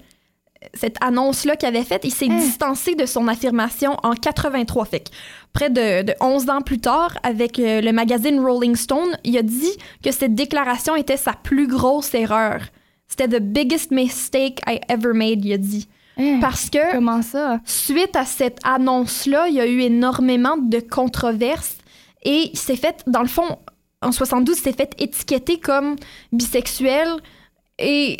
cette annonce-là qu'il avait faite. Il s'est Hein. distancé de son affirmation en 83. Fait que près de, de 11 ans plus tard, avec euh, le magazine Rolling Stone, il a dit que cette déclaration était sa plus grosse erreur. C'était the biggest mistake I ever made, il a dit. Hein, Parce que Comment ça? suite à cette annonce-là, il y a eu énormément de controverses et il s'est fait, dans le fond, en 72, il s'est fait étiqueter comme bisexuel et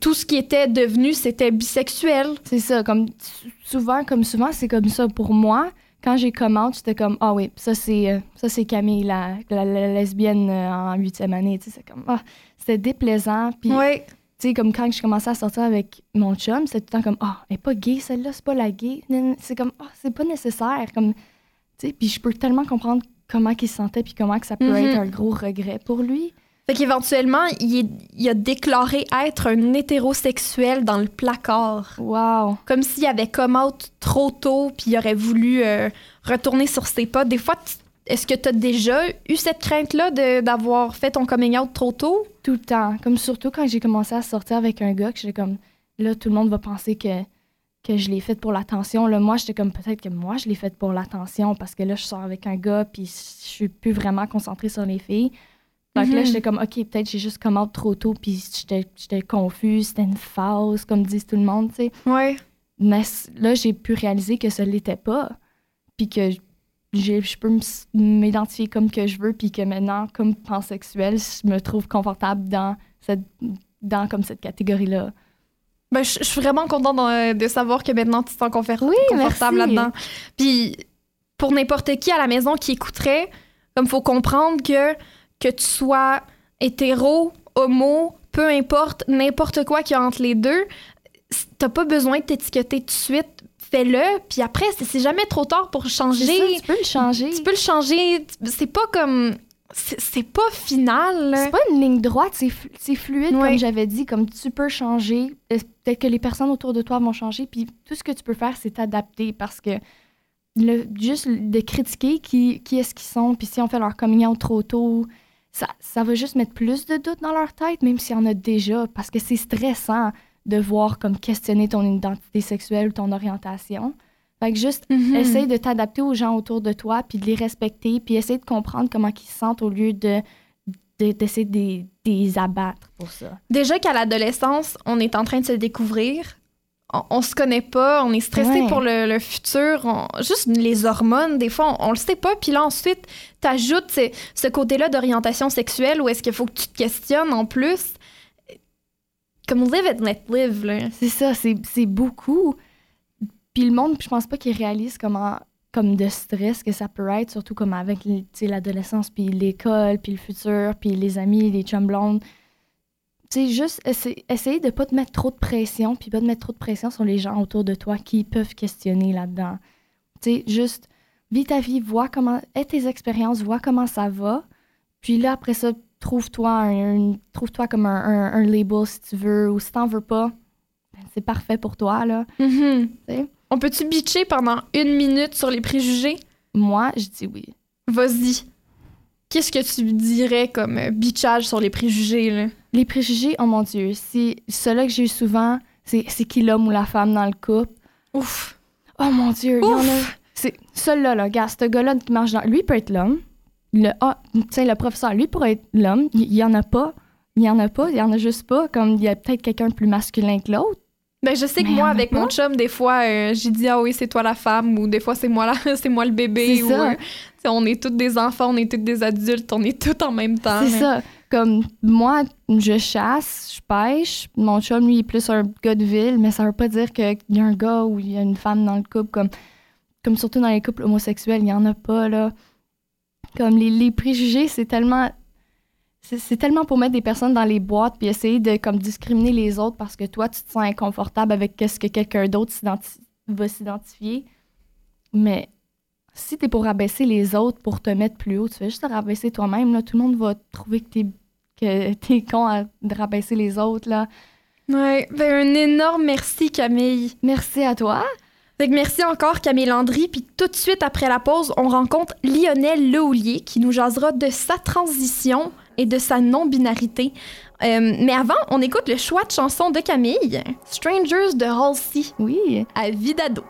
tout ce qui était devenu, c'était bisexuel. C'est ça, comme sou- souvent, comme souvent, c'est comme ça pour moi. Quand j'ai commenté, j'étais comme ah oui, ça c'est euh, ça c'est Camille, la, la- la lesbienne euh, en huitième année. C'est comme ah, c'était déplaisant. Puis Oui. tu sais, comme quand j'ai commencé à sortir avec mon chum, c'était tout le temps comme ah, elle est pas gay celle-là, c'est pas la gay. C'est comme ah, c'est pas nécessaire. Comme tu sais, puis je peux tellement comprendre comment il se sentait puis comment que ça peut Mhm. être un gros regret pour lui. Fait qu'éventuellement, il, a déclaré être un hétérosexuel dans le placard. Wow. Comme s'il avait come out trop tôt puis il aurait voulu euh, retourner sur ses pas. Des fois, est-ce que tu as déjà eu cette crainte-là de- d'avoir fait ton coming out trop tôt? Tout le temps. Comme surtout quand j'ai commencé à sortir avec un gars, que j'étais comme, là, tout le monde va penser que, que je l'ai fait pour l'attention. Là, moi, j'étais comme, peut-être que moi, je l'ai fait pour l'attention parce que là, je sors avec un gars, puis je suis plus vraiment concentrée sur les filles. Donc là, Mhm. j'étais comme, OK, peut-être j'ai juste commandé trop tôt, puis j'étais confuse, c'était une phase, comme disent tout le monde, tu sais. Ouais. Mais là, j'ai pu réaliser que ça l'était pas. Puis que je peux m'identifier comme que je veux. Puis que maintenant, comme pansexuelle, je me trouve confortable dans cette, dans comme cette catégorie-là. Ben, je je suis vraiment contente de, de savoir que maintenant tu te sens Oui, confortable là-dedans. Puis pour n'importe qui à la maison qui écouterait, comme faut comprendre que que tu sois hétéro, homo, peu importe, n'importe quoi qu'il y a entre les deux, t'as pas besoin de t'étiqueter tout de suite. Fais-le, puis après, c'est jamais trop tard pour changer. ça, tu peux le changer. Tu peux le changer. C'est pas comme. C'est pas final. C'est pas une ligne droite, c'est flu- c'est fluide, Ouais. comme j'avais dit. Comme tu peux changer. Euh, Peut-être que les personnes autour de toi vont changer. Puis tout ce que tu peux faire, c'est t'adapter parce que le, juste de critiquer qui, qui est-ce qu'ils sont, puis si on fait leur coming out trop tôt, ça, ça va juste mettre plus de doutes dans leur tête, même s'il y en a déjà, parce que c'est stressant de voir comme questionner ton identité sexuelle ou ton orientation. Fait que juste Mhm. essaye de t'adapter aux gens autour de toi, puis de les respecter, puis essaye de comprendre comment ils se sentent au lieu de de- d'essayer de les abattre pour ça. Déjà qu'à l'adolescence, on est en train de se découvrir. On, on se connaît pas, on est stressé Ouais. pour le, le futur. on- juste les hormones, des fois, on, on le sait pas. Puis là, ensuite, t'ajoutes ce, ce côté-là d'orientation sexuelle où est-ce qu'il faut que tu te questionnes en plus. Comme live and let live, là. C'est ça, c'est beaucoup. Puis le monde, je pense pas qu'il réalise comment comme de stress que ça peut être, surtout comme avec l'adolescence, puis l'école, puis le futur, puis les amis, les chums blondes. Tu sais, juste essa- essayer de pas te mettre trop de pression, puis pas de mettre trop de pression sur les gens autour de toi qui peuvent questionner là-dedans. Tu sais, juste vis ta vie, vois comment, aie tes expériences, vois comment ça va. Puis là, après ça, trouve-toi un, trouve-toi comme un, un- un label si tu veux, ou si t'en veux pas, ben, c'est parfait pour toi, là. Mhm. sais? On peut-tu bitcher pendant une minute sur les préjugés? Moi, je dis oui. Vas-y. Qu'est-ce que tu dirais comme euh, bitchage sur les préjugés, là? Les préjugés, oh mon Dieu, c'est ceux-là que j'ai eu souvent, c'est c'est qui l'homme ou la femme dans le couple. Ouf. Oh mon Dieu, il y en a. Ouf. C'est celui-là, là, gars, ce gars-là qui marche dans. Lui peut être l'homme. Le, ah, tu sais, le professeur, lui pourrait être l'homme. Il il y en a pas. Il y en a pas. Il y en a juste pas. Comme il y a peut-être quelqu'un de plus masculin que l'autre. Ben, je sais que Mais moi, avec mon chum, des fois, euh, j'ai dit, ah oui, c'est toi la femme, ou des fois, c'est moi, la... (laughs) c'est moi le bébé. C'est ou, ça. euh, on est tous des enfants, on est tous des adultes, on est tous en même temps. C'est ça. Comme moi, je chasse, je pêche. Mon chum, lui, est plus un gars de ville, mais ça veut pas dire qu'il y a un gars ou il y a une femme dans le couple. Comme, comme surtout dans les couples homosexuels, il y en a pas, là. Comme les, les préjugés, c'est tellement. C'est tellement pour mettre des personnes dans les boîtes puis essayer de comme discriminer les autres parce que toi, tu te sens inconfortable avec ce que quelqu'un d'autre va s'identifier. Mais si t'es pour rabaisser les autres pour te mettre plus haut, tu fais juste te rabaisser toi-même. Tout le monde va trouver que t'es, que t'es con à de rabaisser les autres. Là. Ouais, ben un énorme merci Camille. Merci à toi. Que merci encore Camille Landry. Puis tout de suite après la pause, on rencontre Lionel Lehoulier qui nous jasera de sa transition et de sa non-binarité. Euh, mais avant, on écoute le choix de chanson de Camille, Strangers de Halsey. Oui. À Vidado.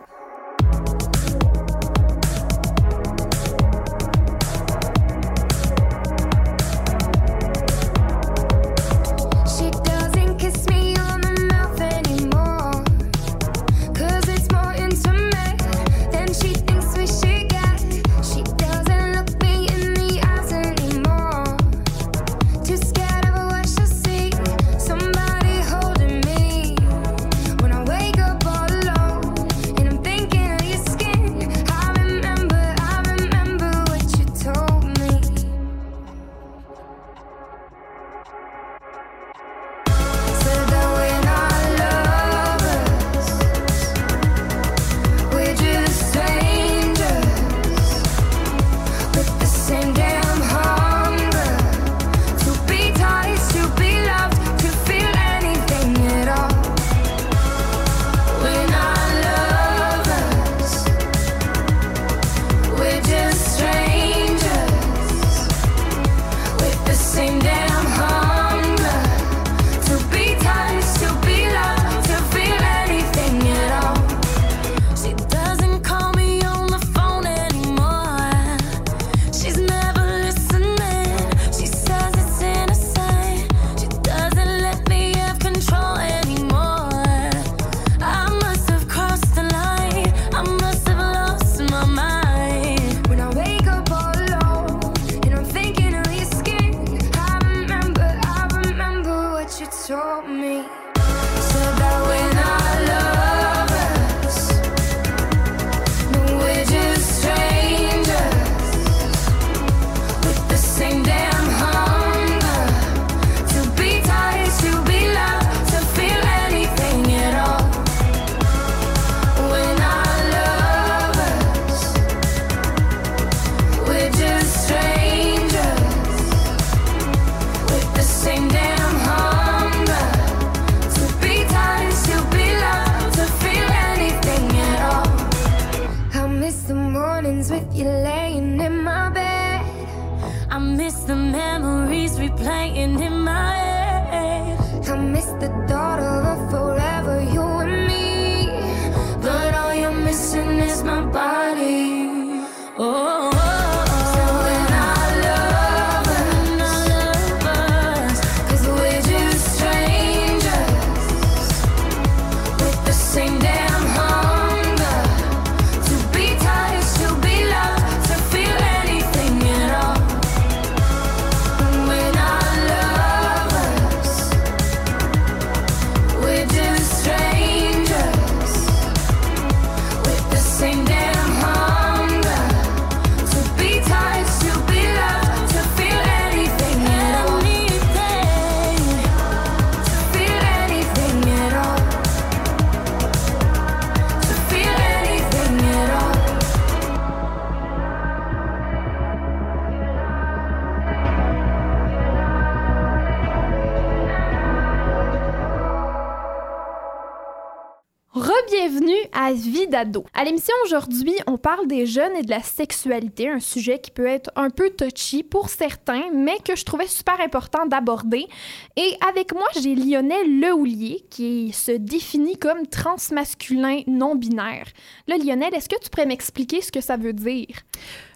À l'émission aujourd'hui, on parle des jeunes et de la sexualité, un sujet qui peut être un peu touchy pour certains, mais que je trouvais super important d'aborder. Et avec moi, j'ai Lionel Lehoulier, qui se définit comme transmasculin non-binaire. Là, Lionel, est-ce que tu pourrais m'expliquer ce que ça veut dire?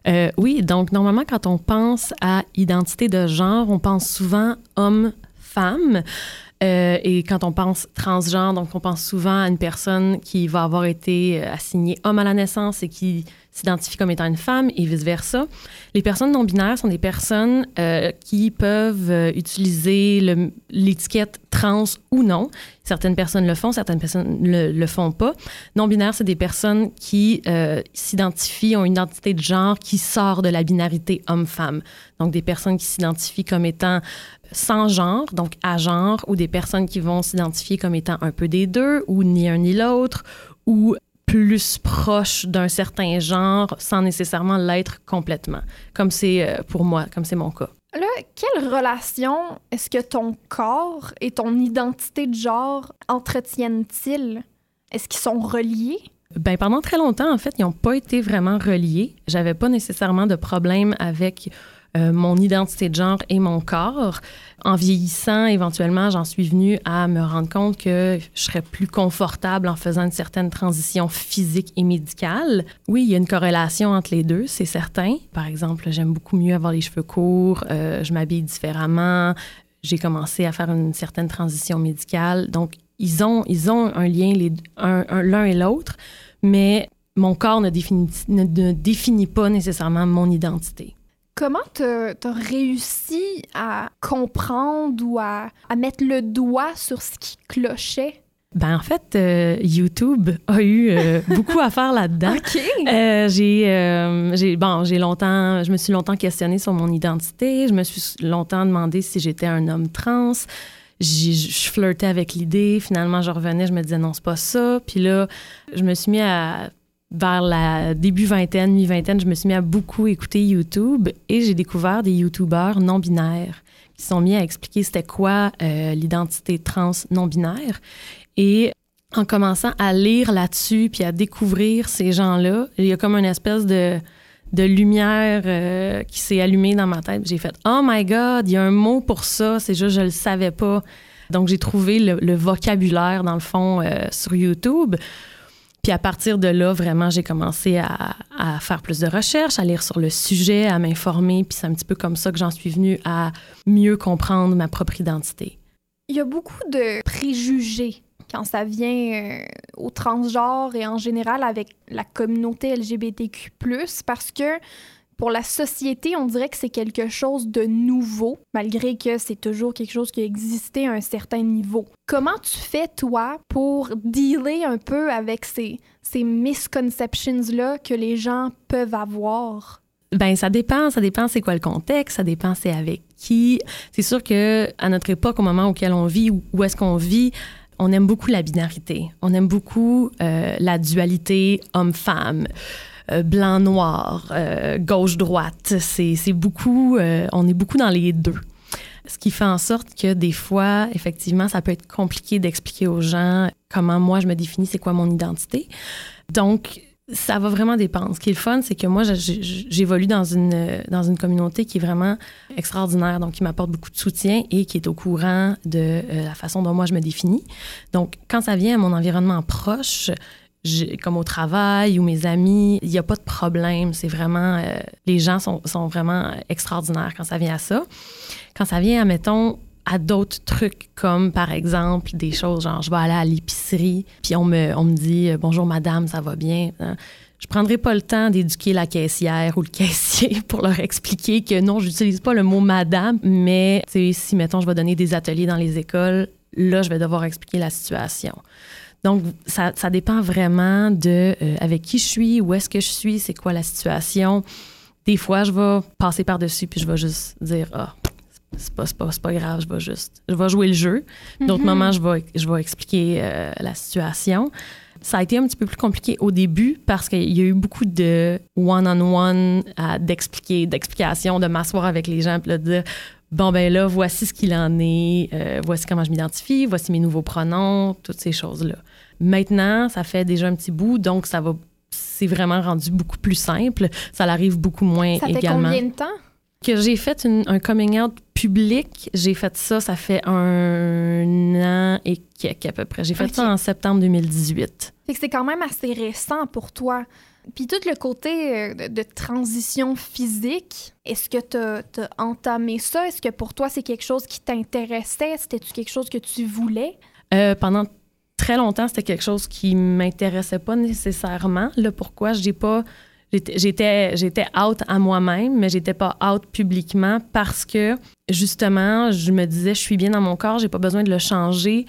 Euh, oui, donc normalement, quand on pense à identité de genre, on pense souvent homme-femme. Euh, et quand on pense transgenre, donc on pense souvent à une personne qui va avoir été euh, assignée homme à la naissance et qui s'identifie comme étant une femme et vice-versa. Les personnes non-binaires sont des personnes euh, qui peuvent utiliser l'étiquette trans ou non. Certaines personnes le font, certaines personnes ne le, font pas. Non-binaires, c'est des personnes qui s'identifient, ont une identité de genre qui sort de la binarité homme-femme. Donc des personnes qui s'identifient comme étant sans genre, donc à genre, ou des personnes qui vont s'identifier comme étant un peu des deux, ou ni un ni l'autre, ou plus proche d'un certain genre sans nécessairement l'être complètement, comme c'est euh, pour moi, comme c'est mon cas. Là, quelle relation est-ce que ton corps et ton identité de genre entretiennent-ils? Est-ce qu'ils sont reliés? Ben, pendant très longtemps, en fait, ils n'ont pas été vraiment reliés. J'avais pas nécessairement de problème avec euh, mon identité de genre et mon corps. En vieillissant, éventuellement, j'en suis venue à me rendre compte que je serais plus confortable en faisant une certaine transition physique et médicale. Oui, il y a une corrélation entre les deux, c'est certain. Par exemple, j'aime beaucoup mieux avoir les cheveux courts, euh, je m'habille différemment, j'ai commencé à faire une certaine transition médicale. Donc, ils ont, ils ont un lien l'un et l'autre, mais mon corps ne définit, ne définit pas nécessairement mon identité. Comment tu as réussi à comprendre ou à, mettre le doigt sur ce qui clochait? Ben en fait, euh, YouTube a eu euh, (laughs) beaucoup à faire là-dedans. Euh, j'ai, bon, j'ai longtemps, je me suis longtemps questionnée sur mon identité. Je me suis longtemps demandé si j'étais un homme trans. Je flirtais avec l'idée. Finalement, je revenais, je me disais non, c'est pas ça. Puis là, je me suis mis à vers la début vingtaine, mi-vingtaine, je me suis mis à beaucoup écouter YouTube et j'ai découvert des YouTubeurs non binaires qui sont mis à expliquer c'était quoi euh, l'identité trans non binaire. Et en commençant à lire là-dessus puis à découvrir ces gens-là, il y a comme une espèce de, de lumière euh, qui s'est allumée dans ma tête. J'ai fait Oh my God, il y a un mot pour ça, c'est juste je le savais pas. Donc j'ai trouvé le, vocabulaire dans le fond euh, sur YouTube. Puis à partir de là, vraiment, j'ai commencé à, faire plus de recherches, à lire sur le sujet, à m'informer. Puis c'est un petit peu comme ça que j'en suis venue à mieux comprendre ma propre identité. Il y a beaucoup de préjugés quand ça vient euh, au transgenre et en général avec la communauté LGBTQ, parce que pour la société, on dirait que c'est quelque chose de nouveau, malgré que c'est toujours quelque chose qui a existé à un certain niveau. Comment tu fais, toi, pour dealer un peu avec ces, ces misconceptions-là que les gens peuvent avoir? Ben ça dépend, ça dépend c'est quoi le contexte, ça dépend c'est avec qui. C'est sûr que à notre époque, au moment auquel on vit, où est-ce qu'on vit, on aime beaucoup la binarité, on aime beaucoup euh, la dualité homme-femme. Euh, blanc-noir, euh, gauche-droite. C'est beaucoup, euh, on est beaucoup dans les deux. Ce qui fait en sorte que des fois, effectivement, ça peut être compliqué d'expliquer aux gens comment moi je me définis, c'est quoi mon identité. Donc, ça va vraiment dépendre. Ce qui est le fun, c'est que moi, j'évolue dans une, dans une communauté qui est vraiment extraordinaire, donc qui m'apporte beaucoup de soutien et qui est au courant de la façon dont moi je me définis. Donc, quand ça vient à mon environnement proche, comme au travail ou mes amis, il n'y a pas de problème. C'est vraiment, euh, les gens sont, sont, vraiment extraordinaires quand ça vient à ça. Quand ça vient, admettons, à d'autres trucs comme par exemple des choses genre je vais aller à l'épicerie puis on me, on me dit bonjour madame ça va bien hein. je prendrai pas le temps d'éduquer la caissière ou le (laughs) caissier pour leur expliquer que non j'utilise pas le mot madame mais si mettons je vais donner des ateliers dans les écoles là je vais devoir expliquer la situation donc, ça, ça dépend vraiment de euh, avec qui je suis, où est-ce que je suis, c'est quoi la situation. Des fois, je vais passer par-dessus puis je vais juste dire Ah, c'est pas, pas, pas, grave, je vais juste. Je vais jouer le jeu. D'autres mm-hmm. moments, je vais, je vais expliquer euh, la situation. Ça a été un petit peu plus compliqué au début parce qu'il y a eu beaucoup de one-on-one d'expliquer, d'explications, de m'asseoir avec les gens puis de dire bon ben là, voici ce qu'il en est, euh, voici comment je m'identifie, voici mes nouveaux pronoms, toutes ces choses-là. Maintenant, ça fait déjà un petit bout, donc ça va, c'est vraiment rendu beaucoup plus simple. Ça l'arrive beaucoup moins également. Ça fait combien de temps? Que j'ai fait un coming out public, j'ai fait ça, ça fait un an et quelques à peu près. J'ai fait ça en septembre 2018. Fait que c'est quand même assez récent pour toi. Puis tout le côté euh, de, transition physique, est-ce que tu as, entamé ça? Est-ce que pour toi, c'est quelque chose qui t'intéressait? C'était-tu quelque chose que tu voulais? Euh, pendant très longtemps, c'était quelque chose qui m'intéressait pas nécessairement. Là, pourquoi? Pas... J'étais, j'étais out à moi-même, mais j'étais pas out publiquement parce que, justement, je me disais, je suis bien dans mon corps, j'ai pas besoin de le changer.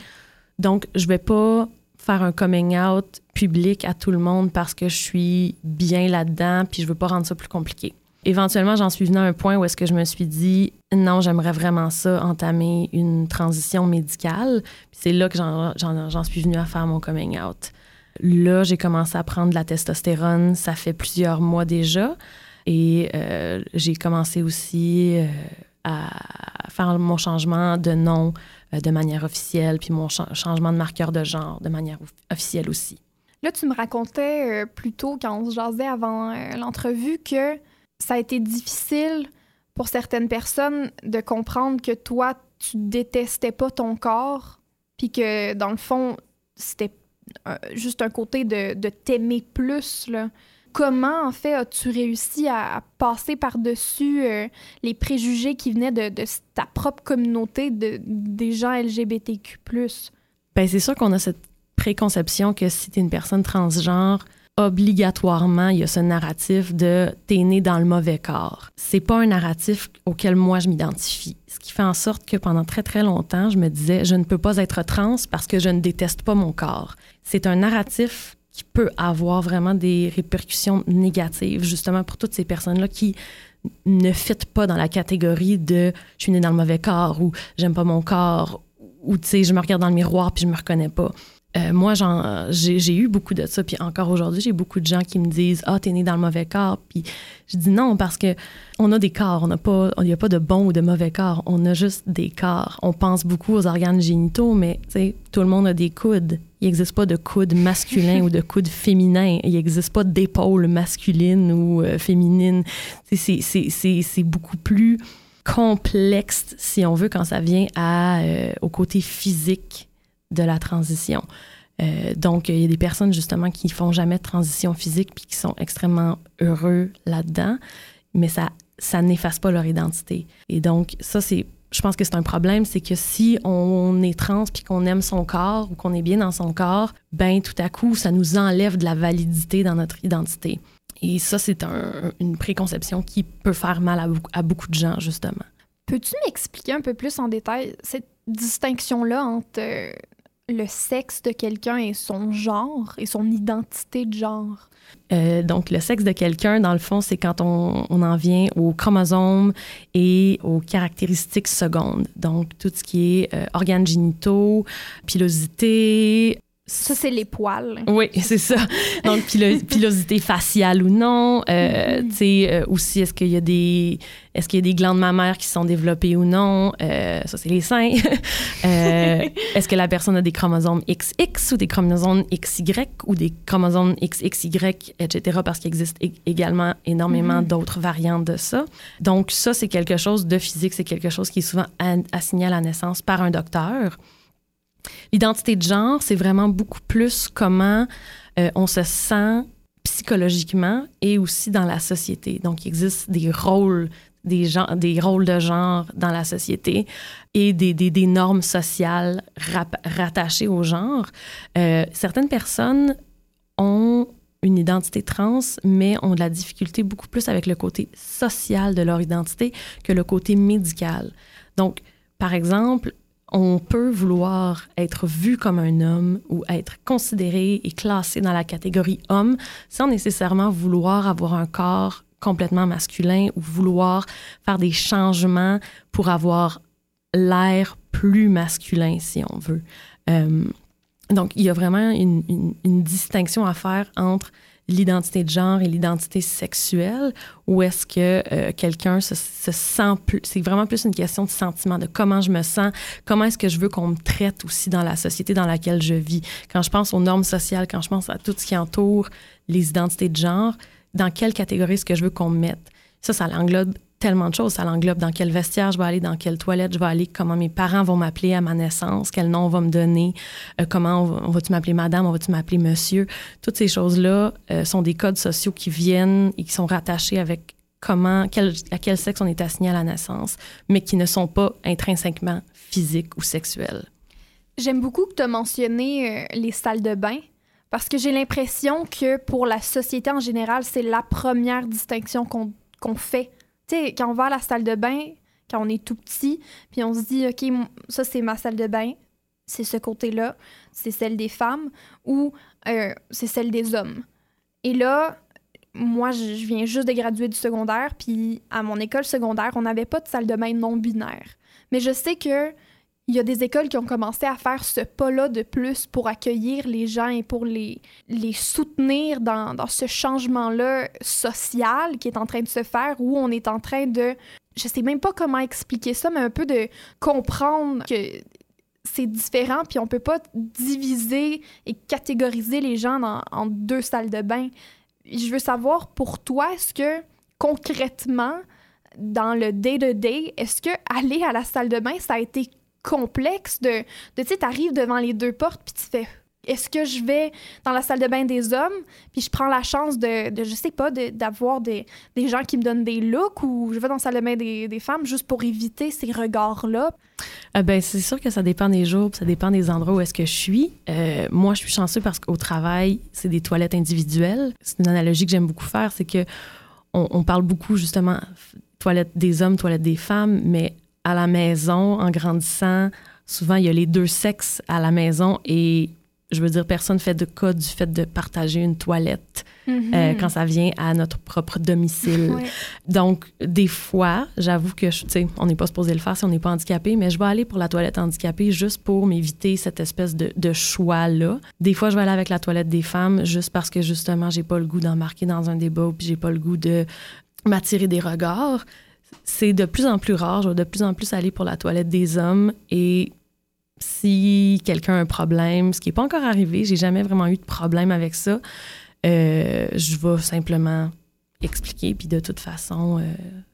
Donc, je vais pas faire un coming out public à tout le monde parce que je suis bien là-dedans puis je veux pas rendre ça plus compliqué. Éventuellement, j'en suis venue à un point où est-ce que je me suis dit non, j'aimerais vraiment ça, entamer une transition médicale. c'est là que j'en suis venue à faire mon coming out. Là, j'ai commencé à prendre de la testostérone, ça fait plusieurs mois déjà. Et euh, j'ai commencé aussi euh, à faire mon changement de nom euh, de manière officielle, puis mon changement de marqueur de genre de manière officielle aussi. Là, tu me racontais euh, plus tôt, quand on se jasait avant euh, l'entrevue, que ça a été difficile pour certaines personnes de comprendre que toi, tu détestais pas ton corps, puis que dans le fond, c'était juste un côté de, t'aimer plus. Comment, en fait, as-tu réussi à, passer par-dessus euh, les préjugés qui venaient de, ta propre communauté, de, des gens LGBTQ? Bien, c'est sûr qu'on a cette préconception que si tu es une personne transgenre, obligatoirement, il y a ce narratif de t'es né dans le mauvais corps. C'est pas un narratif auquel moi je m'identifie. Ce qui fait en sorte que pendant très très longtemps, je me disais je ne peux pas être trans parce que je ne déteste pas mon corps. C'est un narratif qui peut avoir vraiment des répercussions négatives, justement pour toutes ces personnes-là qui ne fitent pas dans la catégorie de je suis né dans le mauvais corps ou j'aime pas mon corps ou tu sais je me regarde dans le miroir puis je me reconnais pas. Euh, moi, j'ai eu beaucoup de ça. Puis encore aujourd'hui, j'ai beaucoup de gens qui me disent Ah, t'es né dans le mauvais corps. Puis je dis non, parce que on a des corps. On n'y a pas de bon ou de mauvais corps. On a juste des corps. On pense beaucoup aux organes génitaux, mais tout le monde a des coudes. Il n'existe pas de coude masculin ou de coude féminin. Il n'existe pas d'épaule masculine ou euh, féminine. C'est beaucoup plus complexe, si on veut, quand ça vient euh, au côté physique de la transition. Euh, donc, il y a des personnes justement qui font jamais de transition physique puis qui sont extrêmement heureux là-dedans, mais ça n'efface pas leur identité. Et donc, ça, c'est, je pense que c'est un problème, c'est que si on est trans puis qu'on aime son corps ou qu'on est bien dans son corps, ben tout à coup, ça nous enlève de la validité dans notre identité. Et ça, c'est une préconception qui peut faire mal à, à beaucoup de gens, justement. Peux-tu m'expliquer un peu plus en détail cette distinction-là entre euh, le sexe de quelqu'un et son genre et son identité de genre? Euh, donc, le sexe de quelqu'un, dans le fond, c'est quand on, en vient aux chromosomes et aux caractéristiques secondes. Donc, tout ce qui est euh, organes génitaux, pilosité, ça, c'est les poils. Oui, (laughs) c'est ça. Donc, pilosité faciale ou non. Euh, Tu sais, euh, aussi, est-ce qu'il y a des est-ce qu'il y a des glandes mammaires qui sont développées ou non? Euh, ça, c'est les seins. (laughs) Euh, est-ce que la personne a des chromosomes XX ou des chromosomes XY ou des chromosomes XXY, etc., parce qu'il existe également énormément mm-hmm. d'autres variantes de ça. Donc, ça, c'est quelque chose de physique, c'est quelque chose qui est souvent assigné à la naissance par un docteur. L'identité de genre, c'est vraiment beaucoup plus comment euh, on se sent psychologiquement et aussi dans la société. Donc, il existe des rôles, des, des rôles de genre dans la société et des, des, normes sociales rattachées au genre. Euh, certaines personnes ont une identité trans, mais ont de la difficulté beaucoup plus avec le côté social de leur identité que le côté médical. Donc, par exemple, on peut vouloir être vu comme un homme ou être considéré et classé dans la catégorie homme sans nécessairement vouloir avoir un corps complètement masculin ou vouloir faire des changements pour avoir l'air plus masculin, si on veut. Euh, donc, il y a vraiment une, une distinction à faire entre l'identité de genre et l'identité sexuelle ou est-ce que euh, quelqu'un se, sent plus... C'est vraiment plus une question de sentiment, de comment je me sens, comment est-ce que je veux qu'on me traite aussi dans la société dans laquelle je vis. Quand je pense aux normes sociales, quand je pense à tout ce qui entoure les identités de genre, dans quelle catégorie est-ce que je veux qu'on me mette? Ça, ça englobe tellement de choses. Ça l'englobe dans quel vestiaire je vais aller, dans quelle toilette je vais aller, comment mes parents vont m'appeler à ma naissance, quel nom on va me donner, euh, comment on va-tu m'appeler madame, on va-tu m'appeler monsieur. Toutes ces choses-là euh, sont des codes sociaux qui viennent et qui sont rattachés avec comment, à quel sexe on est assigné à la naissance, mais qui ne sont pas intrinsèquement physiques ou sexuels. J'aime beaucoup que tu as mentionné euh, les salles de bain. Parce que j'ai l'impression que pour la société en général, c'est la première distinction qu'on fait quand on va à la salle de bain, quand on est tout petit, puis on se dit, OK, ça, c'est ma salle de bain, c'est ce côté-là, c'est celle des femmes, ou euh, c'est celle des hommes. Et là, moi, je viens juste de graduer du secondaire, puis à mon école secondaire, on n'avait pas de salle de bain non binaire. Mais je sais que il y a des écoles qui ont commencé à faire ce pas-là de plus pour accueillir les gens et pour les, les soutenir dans, dans ce changement-là social qui est en train de se faire, où on est en train de, je sais même pas comment expliquer ça, mais un peu de comprendre que c'est différent, puis on peut pas diviser et catégoriser les gens dans, en deux salles de bain. Je veux savoir pour toi, est-ce que concrètement, dans le day-to-day, est-ce que aller à la salle de bain, ça a été complexe de, de tu sais, t'arrives devant les deux portes, puis tu fais est-ce que je vais dans la salle de bain des hommes, puis je prends la chance de, je sais pas, d'avoir des, des, gens qui me donnent des looks, ou je vais dans la salle de bain des, des femmes juste pour éviter ces regards-là? Euh, ben, c'est sûr que ça dépend des jours, ça dépend des endroits où est-ce que je suis. Euh, moi, je suis chanceux parce qu'au travail, c'est des toilettes individuelles. C'est une analogie que j'aime beaucoup faire, c'est que on, on, parle beaucoup justement toilettes des hommes, toilettes des femmes, mais à la maison, en grandissant, souvent il y a les deux sexes à la maison et je veux dire, personne fait de cas du fait de partager une toilette mm-hmm. euh, quand ça vient à notre propre domicile. Donc, des fois, j'avoue que, tu sais, on n'est pas supposé le faire si on n'est pas handicapé, mais je vais aller pour la toilette handicapée juste pour m'éviter cette espèce de, de choix-là. Des fois, je vais aller avec la toilette des femmes juste parce que, justement, j'ai pas le goût d'embarquer dans un débat puis j'ai pas le goût de m'attirer des regards. C'est de plus en plus rare. Je vais de plus en plus aller pour la toilette des hommes et si quelqu'un a un problème, ce qui n'est pas encore arrivé, j'ai jamais vraiment eu de problème avec ça, euh, je vais simplement expliquer. Puis de toute façon, euh,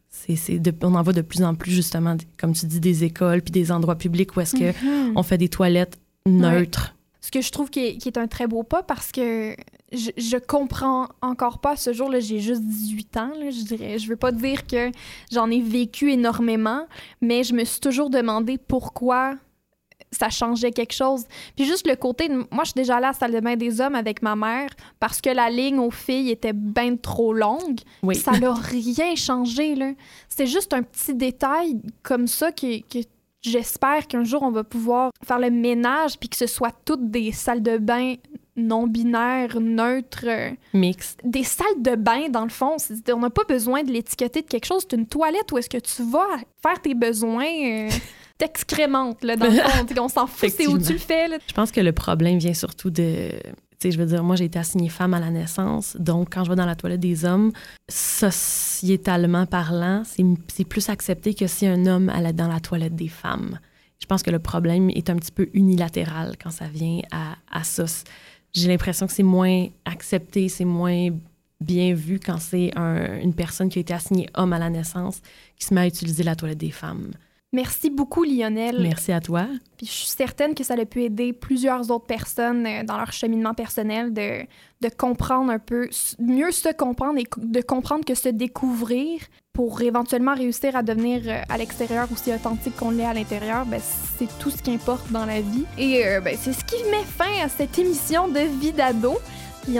c'est, on en voit de plus en plus justement, comme tu dis, des écoles puis des endroits publics où est-ce que mm-hmm. on fait des toilettes neutres. Ce que je trouve qui est, un très beau pas parce que je, je comprends encore pas ce jour-là, j'ai juste 18 ans, là, je dirais. Je veux pas dire que j'en ai vécu énormément, mais je me suis toujours demandé pourquoi ça changeait quelque chose. Puis juste le côté, moi, je suis déjà allée à la salle de bain des hommes avec ma mère parce que la ligne aux filles était bien trop longue. Oui. Ça n'a rien changé, là. C'est juste un petit détail comme ça que, que j'espère qu'un jour, on va pouvoir faire le ménage puis que ce soit toutes des salles de bain non binaires, neutres. Mixtes. Des salles de bain, dans le fond. On n'a pas besoin de l'étiqueter de quelque chose. C'est une toilette où est-ce que tu vas faire tes besoins. Euh, t'excrémentes, là, dans le fond. on s'en fout, c'est où tu le fais. Là. Je pense que le problème vient surtout de. Tu sais, je veux dire, moi, j'ai été assignée femme à la naissance. Donc, quand je vais dans la toilette des hommes, sociétalement parlant, c'est plus accepté que si un homme allait dans la toilette des femmes. Je pense que le problème est un petit peu unilatéral quand ça vient à, à ça. J'ai l'impression que c'est moins accepté, c'est moins bien vu quand c'est un, une personne qui a été assignée homme à la naissance qui se met à utiliser la toilette des femmes. Merci beaucoup, Lionel. Merci à toi. Puis je suis certaine que ça a pu aider plusieurs autres personnes euh, dans leur cheminement personnel de, de comprendre un peu, mieux se comprendre et de comprendre que se découvrir pour éventuellement réussir à devenir euh, à l'extérieur aussi authentique qu'on l'est à l'intérieur, ben, c'est tout ce qui importe dans la vie. Et euh, ben, c'est ce qui met fin à cette émission de Vie d'ado.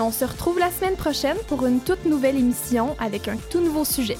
On se retrouve la semaine prochaine pour une toute nouvelle émission avec un tout nouveau sujet.